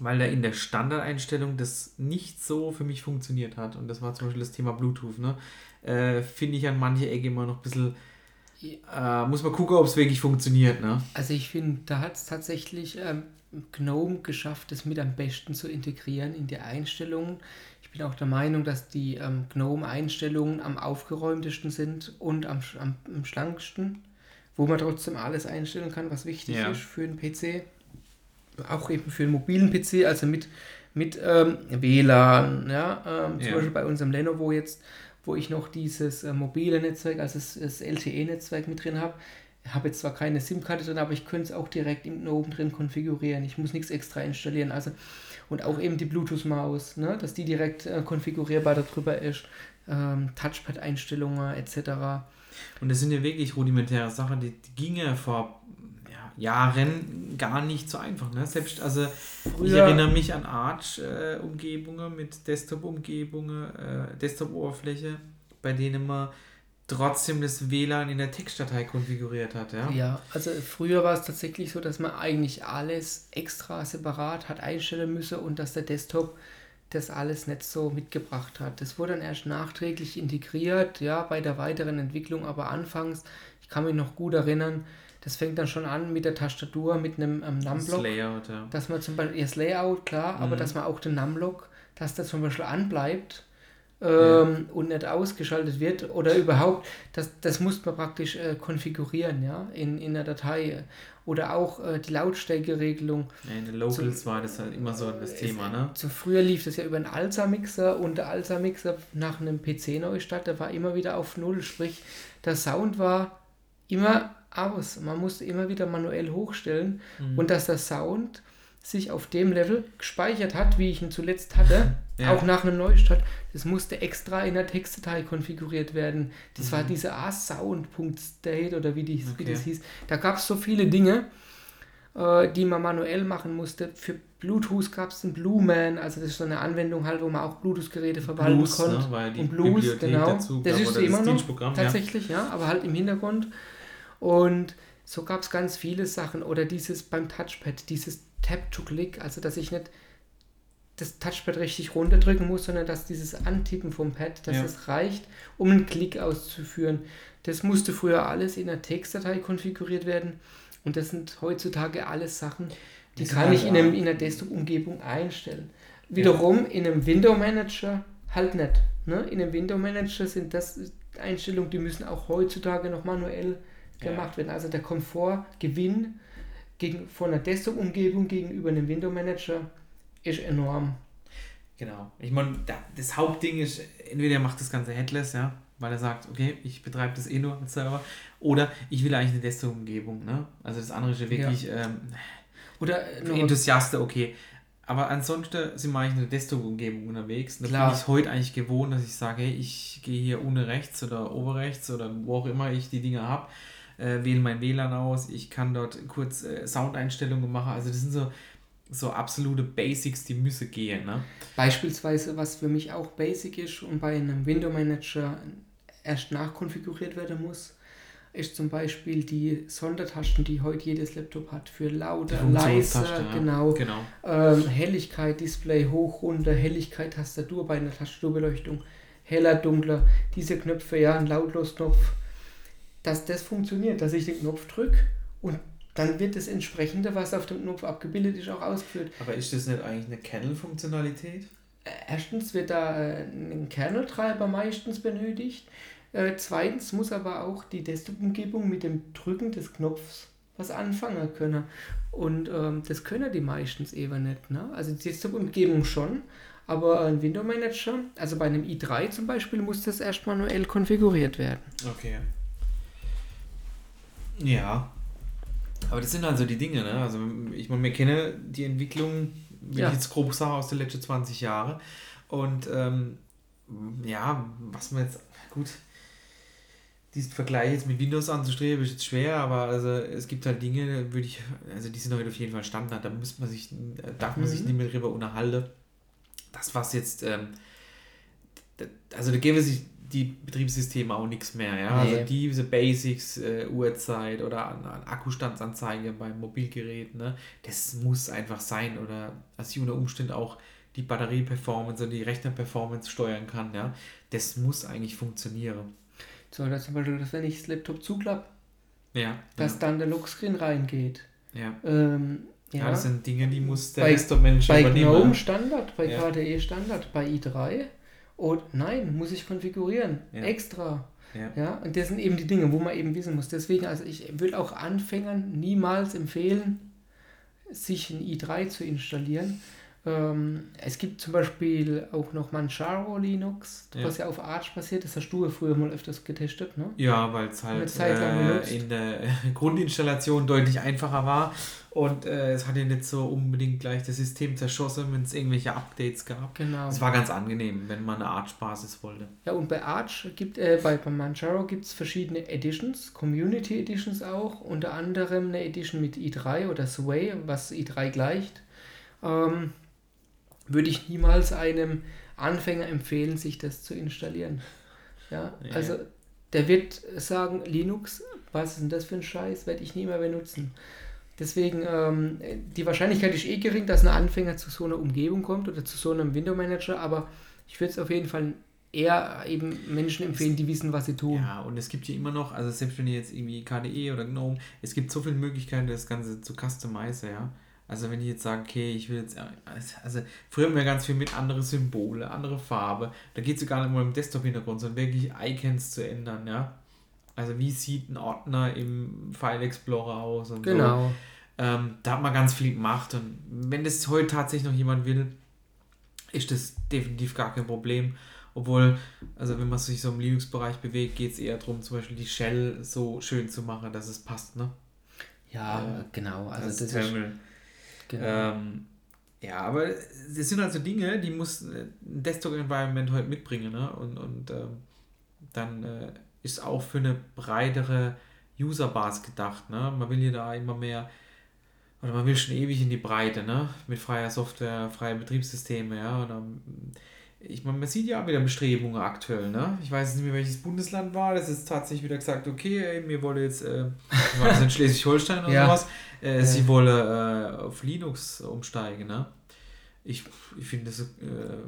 weil da in der Standardeinstellung das nicht so für mich funktioniert hat. Und das war zum Beispiel das Thema Bluetooth. Ne? Äh, Finde ich an manche Ecke immer noch ein bisschen. Äh, muss man gucken, ob es wirklich funktioniert. Ne? Also ich finde, da hat es tatsächlich ähm, GNOME geschafft, das mit am besten zu integrieren in die Einstellungen. Bin auch der Meinung, dass die ähm, GNOME-Einstellungen am aufgeräumtesten sind und am, am, am schlanksten, wo man trotzdem alles einstellen kann, was wichtig Ja. ist für einen PC. Auch eben für einen mobilen PC, also mit, mit ähm, WLAN, ja, ähm, zum Ja. Beispiel bei unserem Lenovo jetzt, wo ich noch dieses äh, mobile Netzwerk, also das, das LTE-Netzwerk mit drin habe. Ich habe jetzt zwar keine SIM-Karte drin, aber ich könnte es auch direkt im GNOME drin konfigurieren. Ich muss nichts extra installieren. Also, und auch eben die Bluetooth-Maus, ne, dass die direkt äh, konfigurierbar darüber ist. Ähm, Touchpad-Einstellungen etc. Und das sind ja wirklich rudimentäre Sachen, die, die ginge vor ja, Jahren gar nicht so einfach. Ne? Selbst, also ich erinnere mich an Arch-Umgebungen mit Desktop-Umgebungen, äh, Desktop-Oberfläche, bei denen man trotzdem das WLAN in der Textdatei konfiguriert hat. Ja? Ja, also früher war es tatsächlich so, dass man eigentlich alles extra separat hat einstellen müssen und dass der Desktop das alles nicht so mitgebracht hat. Das wurde dann erst nachträglich integriert, ja, bei der weiteren Entwicklung, aber anfangs, ich kann mich noch gut erinnern, das fängt dann schon an mit der Tastatur, mit einem ähm, das Numblock, Layout, ja. dass man zum Beispiel, das Layout, klar, aber Mhm. dass man auch den Numlock, dass das zum Beispiel anbleibt, ähm, ja. und nicht ausgeschaltet wird oder überhaupt, das, das muss man praktisch äh, konfigurieren, ja, in, in der Datei. Oder auch äh, die Lautstärkeregelung. Ja, in den Locals so, war das halt immer so das Thema, ne? So früher lief das ja über einen Alza-Mixer und der Alza-Mixer nach einem PC-Neustart, der war immer wieder auf Null, sprich, der Sound war immer aus. Man musste immer wieder manuell hochstellen mhm. und dass der Sound sich auf dem Level gespeichert hat, wie ich ihn zuletzt hatte, ja. auch nach einem Neustart, das musste extra in der Textdatei konfiguriert werden. Das mhm. war diese A-Sound.state oder wie, die, okay. wie das hieß. Da gab es so viele Dinge, äh, die man manuell machen musste. Für Bluetooth gab es den Blue Man, also das ist so eine Anwendung halt, wo man auch Bluetooth-Geräte verwalten Blues, konnte. Ne, und Blues, Bibliothek genau. Dazu, das ist immer noch tatsächlich, ja. ja, aber halt im Hintergrund. Und so gab es ganz viele Sachen. Oder dieses beim Touchpad, dieses Tap-to-Click, also dass ich nicht das Touchpad richtig runterdrücken muss, sondern dass dieses Antippen vom Pad, dass ja. es reicht, um einen Klick auszuführen. Das musste früher alles in der Textdatei konfiguriert werden und das sind heutzutage alles Sachen, die das kann ich in, einem, in einer Desktop-Umgebung einstellen. Wiederum ja. in einem Window-Manager halt nicht. Ne? In einem Window-Manager sind das Einstellungen, die müssen auch heutzutage noch manuell gemacht ja. werden. Also der Komfortgewinn gegen, von der Desktop-Umgebung gegenüber einem Window-Manager ist enorm. Genau. Ich meine, das Hauptding ist, entweder macht das Ganze headless, ja, weil er sagt, okay, ich betreibe das eh nur als Server, oder ich will eigentlich eine Desktop-Umgebung, ne? Also das andere ist ja wirklich ja. Ähm, oder Enthusiaste, okay. Aber ansonsten sind wir eigentlich in der Desktop-Umgebung unterwegs. Und das bin ich heute eigentlich gewohnt, dass ich sage, hey, ich gehe hier ohne rechts oder oberrechts oder wo auch immer ich die Dinge habe äh, wähle mein WLAN aus, ich kann dort kurz äh, Soundeinstellungen machen. Also das sind so, so absolute Basics, die müssen gehen. Ne? Beispielsweise, was für mich auch basic ist und bei einem Window Manager erst nachkonfiguriert werden muss, ist zum Beispiel die Sondertasten, die heute jedes Laptop hat, für lauter, leiser, ja. genau, genau. Ähm, Helligkeit, Display hoch, runter, Helligkeit, Tastatur bei einer Tastaturbeleuchtung, heller, dunkler, diese Knöpfe, ja, ein Lautlos-Knopf, dass das funktioniert, dass ich den Knopf drücke und dann wird das entsprechende, was auf dem Knopf abgebildet ist, auch ausgeführt. Aber ist das nicht eigentlich eine Kernel-Funktionalität? Äh, erstens wird da äh, ein Kernel-Treiber meistens benötigt. Äh, zweitens muss aber auch die Desktop-Umgebung mit dem Drücken des Knopfs was anfangen können. Und ähm, das können die meistens eben nicht. Ne? Also die Desktop-Umgebung schon, aber ein Window-Manager, also bei einem i3 zum Beispiel, muss das erst manuell konfiguriert werden. Okay. Ja. Aber das sind also die Dinge, ne? Also ich meine, wir kennen die Entwicklung, wenn ja. ich jetzt grob sage, aus den letzten 20 Jahren. Und ähm, ja, was man jetzt, gut, diesen Vergleich jetzt mit Windows anzustreben, ist jetzt schwer, aber also es gibt halt Dinge, würde ich, also die sind heute auf jeden Fall Standard, da muss man sich, darf man mhm. sich nicht mehr drüber unterhalten. Das, was jetzt, ähm, also da gäbe sich die Betriebssysteme auch nichts mehr. Ja? Also nee. Also diese Basics, äh, Uhrzeit oder an, an Akkustandsanzeige beim Mobilgerät, ne? das muss einfach sein. Oder dass ich unter Umständen auch die Batterieperformance und die Rechnerperformance steuern kann. Ja? Das muss eigentlich funktionieren. So, oder zum Beispiel, dass wenn ich das Laptop zuklappe, ja, dass ja. dann der Lockscreen reingeht. Ja. Ähm, ja. ja. das sind Dinge, die muss der Desktop-Mensch übernehmen. Bei GNOME Standard, bei. KDE Standard, bei i3 und nein, muss ich konfigurieren. Ja. Extra. Ja. ja. Und das sind eben die Dinge, wo man eben wissen muss. Deswegen, also ich würde auch Anfängern niemals empfehlen, sich ein i3 zu installieren. Ähm, es gibt zum Beispiel auch noch Manjaro Linux, ja. was ja auf Arch basiert. Das hast du ja früher mal öfters getestet, ne? Ja, weil es halt äh, in der Grundinstallation deutlich einfacher war und äh, es hat ja nicht so unbedingt gleich das System zerschossen, wenn es irgendwelche Updates gab. Genau. Es war ganz angenehm, wenn man eine Arch-Basis wollte. Ja, und bei Arch gibt äh, bei, bei Manjaro gibt es verschiedene Editions, Community Editions auch, unter anderem eine Edition mit i3 oder Sway, was i3 gleicht. Ähm, würde ich niemals einem Anfänger empfehlen, sich das zu installieren. Ja, ja. also der wird sagen, Linux, was ist denn das für ein Scheiß, werde ich nie mehr benutzen. Deswegen, ähm, die Wahrscheinlichkeit ist eh gering, dass ein Anfänger zu so einer Umgebung kommt oder zu so einem Window Manager, aber ich würde es auf jeden Fall eher eben Menschen empfehlen, die wissen, was sie tun. Ja, und es gibt ja immer noch, also selbst wenn ihr jetzt irgendwie KDE oder GNOME, es gibt so viele Möglichkeiten, das Ganze zu customizen, ja. Also wenn ich jetzt sage, okay, ich will jetzt, also früher haben wir ganz viel mit andere Symbole, andere Farbe. Da geht es gar nicht mal im Desktop-Hintergrund, sondern wirklich Icons zu ändern, ja. Also wie sieht ein Ordner im File Explorer aus und genau. so. Ähm, da hat man ganz viel gemacht und wenn das heute tatsächlich noch jemand will, ist das definitiv gar kein Problem. Obwohl, also wenn man sich so im Linux-Bereich bewegt, geht es eher darum, zum Beispiel die Shell so schön zu machen, dass es passt, ne? Ja, äh, genau. Also das, das ist, genau. Ähm, ja, aber das sind also Dinge, die muss ein Desktop-Environment heute mitbringen, ne? Und, und ähm, dann äh, ist auch für eine breitere User-Base gedacht, ne? Man will hier da immer mehr oder man will schon ewig in die Breite, ne? Mit freier Software, freie Betriebssysteme, ja. Und dann, ich meine, man sieht ja wieder Bestrebungen aktuell, ne? Ich weiß nicht mehr, welches Bundesland war. Das ist tatsächlich wieder gesagt, okay, ey, mir wolle jetzt, äh, war das in Schleswig-Holstein oder ja. sowas, äh, ja. sie wolle äh, auf Linux umsteigen, ne? Ich, ich finde das äh,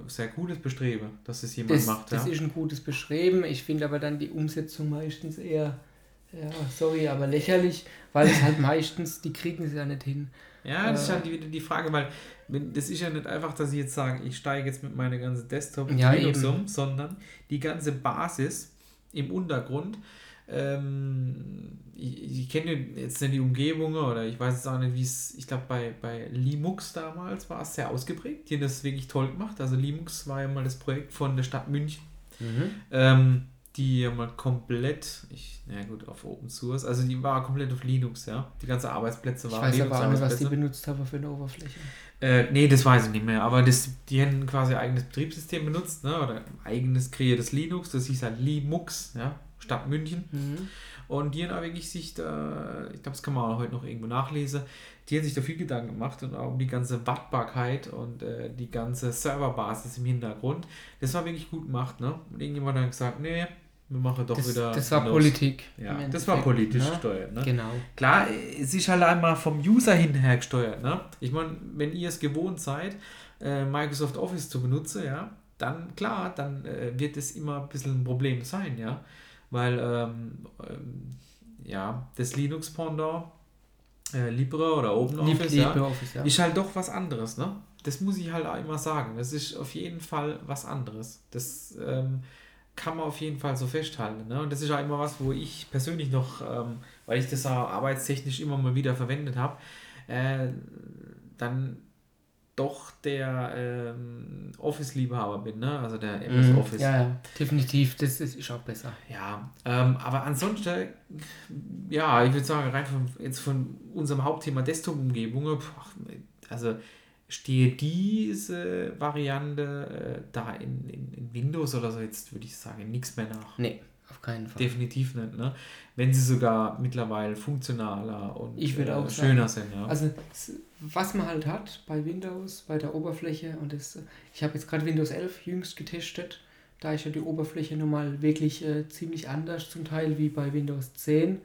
sehr cooles Bestreben, dass es jemand das, macht. Das ja? ist ein gutes Bestreben. Ich finde aber dann die Umsetzung meistens eher ja, sorry, aber lächerlich, weil es halt meistens, die kriegen es ja nicht hin. Ja, das äh, ist halt wieder die Frage, weil das ist ja nicht einfach, dass ich jetzt sage, ich steige jetzt mit meiner ganzen Desktop ja, Linux um, sondern die ganze Basis im Untergrund. Ähm, ich, ich kenne jetzt nicht die Umgebung oder ich weiß jetzt auch nicht, wie es, ich glaube bei, bei Linux damals war es sehr ausgeprägt. Die haben das wirklich toll gemacht. Also Linux war ja mal das Projekt von der Stadt München. Mhm. Ähm, die mal komplett, ich, ja gut, auf Open Source, also die war komplett auf Linux, ja. Die ganze Arbeitsplätze waren Ich weiß aber auch nicht, was die benutzt haben für eine Oberfläche. Äh, nee, das weiß ich nicht mehr, aber das, die haben quasi ein eigenes Betriebssystem benutzt, ne, oder eigenes kreiertes Linux, das hieß halt Linux, ja, Stadt München. Mhm. Und die haben auch wirklich sich da, ich glaube, das kann man auch heute noch irgendwo nachlesen, die haben sich da viel Gedanken gemacht und auch um die ganze Wartbarkeit und äh, die ganze Serverbasis im Hintergrund. Das war wirklich gut gemacht, ne? Und irgendjemand hat gesagt, nee, wir machen doch das, wieder. Das war los. Politik. Ja, das war politisch ne? gesteuert. Ne? Genau. Klar, es ist halt einmal vom User hinterher gesteuert. Ne? Ich meine, wenn ihr es gewohnt seid, äh, Microsoft Office zu benutzen, ja, dann klar, dann äh, wird es immer ein bisschen ein Problem sein, ja. Weil, ähm, ähm, ja, das Linux-Pendant, äh, Libre oder OpenOffice, Lib ja, ja, ist halt doch was anderes, ne? Das muss ich halt auch immer sagen. Das ist auf jeden Fall was anderes. Das, ähm, kann man auf jeden Fall so festhalten. Ne? Und das ist auch immer was, wo ich persönlich noch, ähm, weil ich das auch arbeitstechnisch immer mal wieder verwendet habe, äh, dann doch der ähm, Office-Liebhaber bin, ne? also der MS mhm. Office. Ja, ja, definitiv, das ist, ist auch besser. Ja, ähm, aber ansonsten, ja, ich würde sagen, rein von, jetzt von unserem Hauptthema Desktop-Umgebung, also stehe diese Variante äh, da in, in, in, Windows oder so jetzt, würde ich sagen, nichts mehr nach. Nee, auf keinen Fall. Definitiv nicht, ne? Wenn sie sogar mittlerweile funktionaler und ich würde äh, auch schöner sagen, sind, ja. Also was man halt hat bei Windows, bei der Oberfläche und das, ich habe jetzt gerade Windows 11 jüngst getestet, da ist ja die Oberfläche nun mal wirklich äh, ziemlich anders zum Teil wie bei Windows 10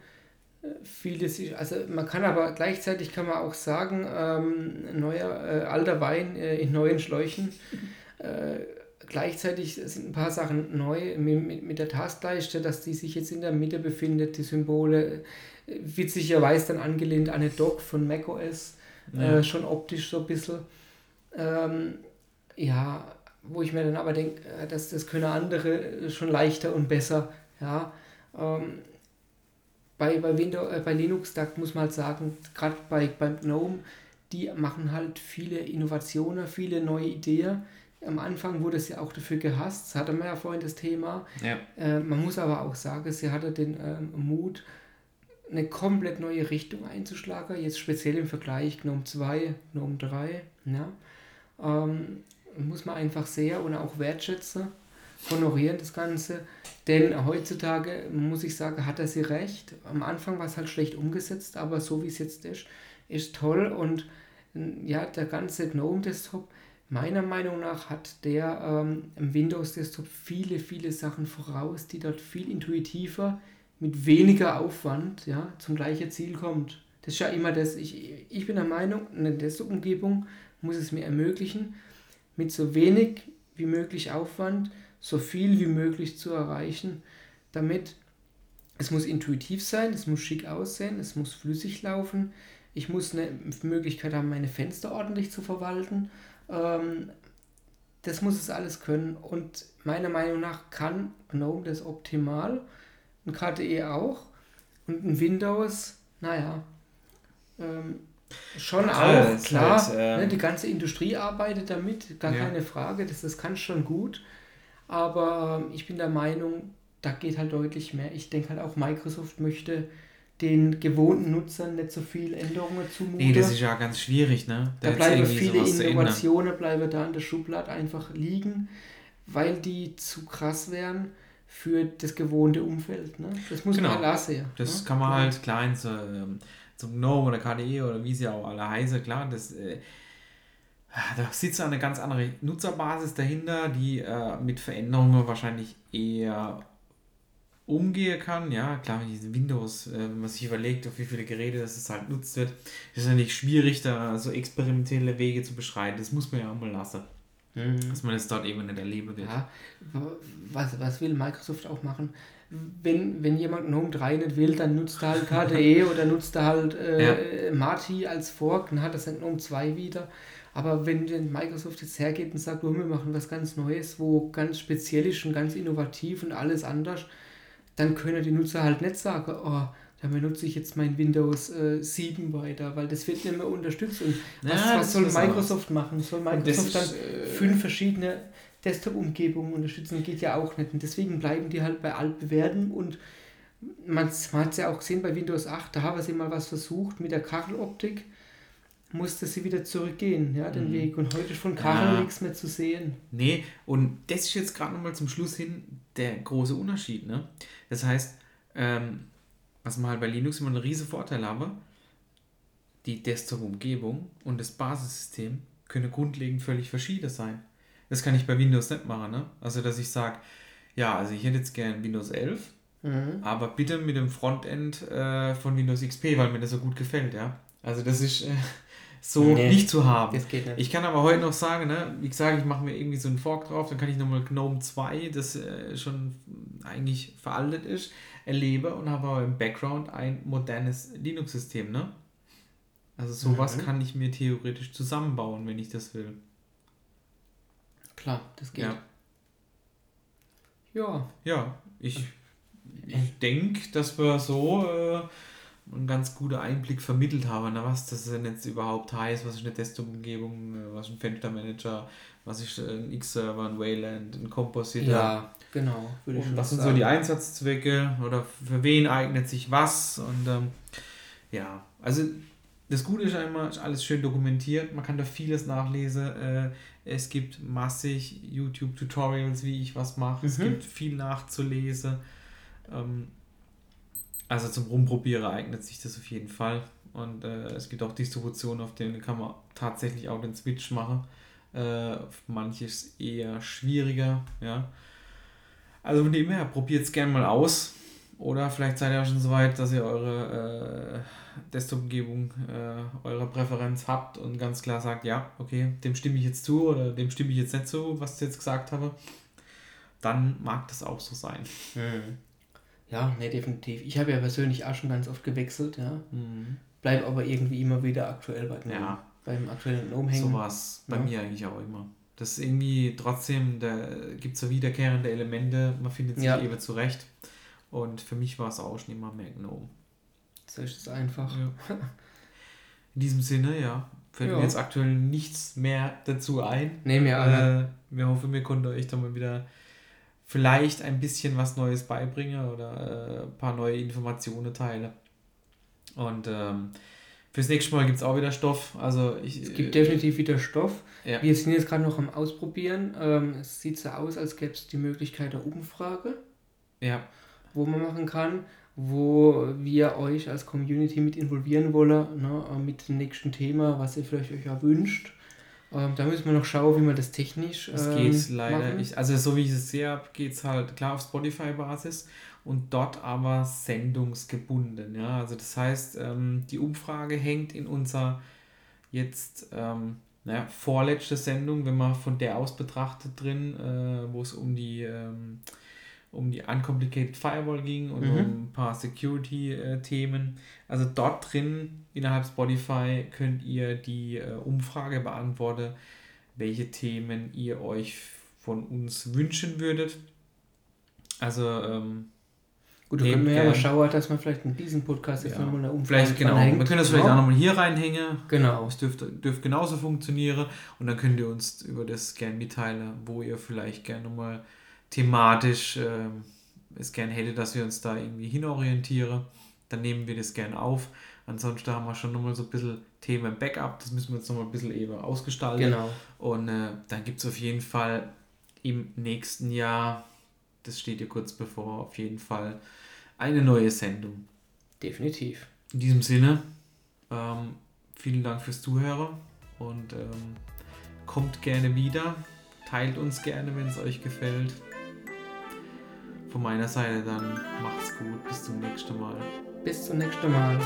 vieles also man kann aber gleichzeitig kann man auch sagen, ähm, neuer, äh, alter Wein äh, in neuen Schläuchen. Äh, gleichzeitig sind ein paar Sachen neu mit, mit, mit der Taskleiste, dass die sich jetzt in der Mitte befindet, die Symbole, äh, witzigerweise dann angelehnt an eine Dock von macOS, äh, ja. schon optisch so ein bisschen. Ähm, ja, wo ich mir dann aber denke, äh, dass das können andere schon leichter und besser. Ja, ähm, bei, bei, Windows, äh, bei Linux, da muss man halt sagen, gerade bei, beim GNOME, die machen halt viele Innovationen, viele neue Ideen. Am Anfang wurde es ja auch dafür gehasst, das hatte man ja vorhin das Thema. Ja. Äh, man muss aber auch sagen, sie hatte den ähm, Mut, eine komplett neue Richtung einzuschlagen, jetzt speziell im Vergleich GNOME 2, GNOME 3. Ja. Ähm, muss man einfach sehr und auch wertschätzen, honorieren das Ganze. Denn heutzutage, muss ich sagen, hat er sie recht. Am Anfang war es halt schlecht umgesetzt, aber so wie es jetzt ist, ist toll. Und ja, der ganze GNOME-Desktop, meiner Meinung nach, hat der ähm, im Windows-Desktop viele, viele Sachen voraus, die dort viel intuitiver, mit weniger Aufwand ja, zum gleichen Ziel kommt. Das ist ja immer das, ich, ich bin der Meinung, eine Desktop-Umgebung muss es mir ermöglichen, mit so wenig wie möglich Aufwand so viel wie möglich zu erreichen, damit es muss intuitiv sein, es muss schick aussehen, es muss flüssig laufen, Ich muss eine Möglichkeit haben, meine Fenster ordentlich zu verwalten. Ähm, das muss es alles können. Und meiner Meinung nach kann GNOME das optimal. Ein KDE auch. Und ein Windows, naja, ähm, schon ja, auch, klar. Halt, ähm, ne, die ganze Industrie arbeitet damit, gar ja. keine Frage. Das, das kann schon gut. Aber ich bin der Meinung, da geht halt deutlich mehr. Ich denke halt auch, Microsoft möchte den gewohnten Nutzern nicht so viel Änderungen zumuten. Nee, das ist ja ganz schwierig, ne? Da, da bleiben viele Innovationen bleiben da in der Schublade einfach liegen, weil die zu krass wären für das gewohnte Umfeld. Ne? Das muss genau. man halt sehen. Das ne? kann man halt klein zu, ähm, zum GNOME oder KDE oder wie sie auch alle heißen, klar, das äh, da sitzt eine ganz andere Nutzerbasis dahinter, die äh, mit Veränderungen wahrscheinlich eher umgehen kann. Ja, klar, wenn diesen Windows, äh, wenn man sich überlegt, auf wie viele Geräte das es halt nutzt wird, ist es natürlich schwierig, da so experimentelle Wege zu beschreiten. Das muss man ja auch mal lassen. Mhm. Dass man das dort eben nicht erleben wird. Ja, was, was will Microsoft auch machen? Wenn, wenn jemand GNOME 3 nicht will, dann nutzt er halt KDE oder nutzt er halt äh, ja. Mati als Fork, dann hat er sein GNOME 2 wieder. Aber wenn denn Microsoft jetzt hergeht und sagt, oh, wir machen was ganz Neues, wo ganz speziell ist und ganz innovativ und alles anders, dann können die Nutzer halt nicht sagen, oh, da benutze ich jetzt mein Windows äh, 7 weiter, weil das wird nicht mehr unterstützt. Und was, ja, was soll Microsoft machen? Soll Microsoft dann äh, fünf verschiedene Desktop-Umgebungen unterstützen? Geht ja auch nicht. Und deswegen bleiben die halt bei altbewährten und man, man hat es ja auch gesehen bei Windows 8, da haben sie mal was versucht mit der Kacheloptik musste sie wieder zurückgehen, ja, den mhm. Weg. Und heute ist von Kacheln ja. nichts mehr zu sehen. Nee, und das ist jetzt gerade nochmal zum Schluss hin der große Unterschied. Ne? Das heißt, ähm, was man halt bei Linux immer einen riesen Vorteil habe, die Desktop-Umgebung und das Basissystem können grundlegend völlig verschieden sein. Das kann ich bei Windows nicht machen. Ne? Also, dass ich sage, ja, also ich hätte jetzt gern Windows 11, mhm. aber bitte mit dem Frontend äh, von Windows XP, weil mir das so gut gefällt, ja. Also das ist, äh, so nee, nicht zu haben. Das geht nicht. Ich kann aber heute noch sagen, ne, wie gesagt, ich mache mir irgendwie so einen Fork drauf, dann kann ich nochmal GNOME 2, das äh, schon eigentlich veraltet ist, erlebe und habe aber im Background ein modernes Linux-System. Ne? Also sowas mhm. kann ich mir theoretisch zusammenbauen, wenn ich das will. Klar, das geht. Ja. Ja, ja ich, ich denke, dass wir so äh, einen ganz guten Einblick vermittelt habe, ne, was das denn jetzt überhaupt heißt, was ist eine Desktop-Umgebung, äh, was ist ein Fenstermanager, was ist ein X-Server, ein Wayland, ein Compositor. Ja, genau. Würde ich und was sind sagen. so die Einsatzzwecke oder für wen eignet sich was und ähm, ja, also das Gute ist einmal, ist alles schön dokumentiert, man kann da vieles nachlesen. Äh, es gibt massig YouTube-Tutorials, wie ich was mache. Mhm. Es gibt viel nachzulesen. Ähm, also zum Rumprobieren eignet sich das auf jeden Fall. Und äh, es gibt auch Distributionen, auf denen kann man tatsächlich auch den Switch machen. Äh, manches eher schwieriger, ja. Also von dem her, probiert es gerne mal aus. Oder vielleicht seid ihr auch schon so weit, dass ihr eure äh, Desktop-Umgebung, äh, eure Präferenz habt und ganz klar sagt, ja, okay, dem stimme ich jetzt zu oder dem stimme ich jetzt nicht zu, was ich jetzt gesagt habe. Dann mag das auch so sein. Mhm. Ja, ne, definitiv. Ich habe ja persönlich auch schon ganz oft gewechselt, ja. Mhm. Bleib aber irgendwie immer wieder aktuell bei ja. beim aktuellen Umhängen. So war es bei ja. mir eigentlich auch immer. Das ist irgendwie trotzdem, da gibt es so wiederkehrende Elemente, man findet sich ja. eben zurecht. Und für mich war es auch schon immer mehr Gnome. So ist es einfach. Ja. In diesem Sinne, ja, fällt ja. mir jetzt aktuell nichts mehr dazu ein. Nehmen wir alle. Äh, wir hoffen, wir konnten euch da mal wieder vielleicht ein bisschen was Neues beibringe oder äh, ein paar neue Informationen teile. Und ähm, fürs nächste Mal gibt es auch wieder Stoff. Also ich, es gibt definitiv wieder Stoff. Ja. Wir sind jetzt gerade noch am Ausprobieren. Ähm, es sieht so aus, als gäbe es die Möglichkeit der Umfrage. Ja. Wo man machen kann, wo wir euch als Community mit involvieren wollen, ne, mit dem nächsten Thema, was ihr vielleicht euch erwünscht. Ähm, da müssen wir noch schauen, wie man das technisch. Das ähm, geht leider. Ich, also, so wie ich es sehe, geht es halt klar auf Spotify-Basis und dort aber sendungsgebunden. Ja? Also, das heißt, ähm, die Umfrage hängt in unserer jetzt ähm, naja, vorletzte Sendung, wenn man von der aus betrachtet drin, äh, wo es um die. Ähm, um die Uncomplicated Firewall ging und Mhm. um ein paar Security-Themen. Also dort drin, innerhalb Spotify, könnt ihr die äh, Umfrage beantworten, welche Themen ihr euch von uns wünschen würdet. Also, ähm, Gut, da können wir ja mal schauen, dass wir vielleicht in diesem Podcast jetzt ja, nochmal eine Umfrage vielleicht genau, dranhängen. wir können das vielleicht auch nochmal hier reinhängen. Genau. Es dürfte, dürfte genauso funktionieren und dann könnt ihr uns über das gerne mitteilen, wo ihr vielleicht gerne nochmal thematisch ähm, es gerne hättet, dass wir uns da irgendwie hinorientieren. Dann nehmen wir das gerne auf. Ansonsten haben wir schon nochmal so ein bisschen Themen Backup, das müssen wir jetzt nochmal ein bisschen eben ausgestalten. Genau. Und äh, dann gibt es auf jeden Fall im nächsten Jahr, das steht ja kurz bevor, auf jeden Fall eine neue Sendung. Definitiv. In diesem Sinne, ähm, vielen Dank fürs Zuhören und ähm, kommt gerne wieder. Teilt uns gerne, wenn es euch gefällt. Von meiner Seite dann macht's gut. Bis zum nächsten Mal. Bis zum nächsten Mal.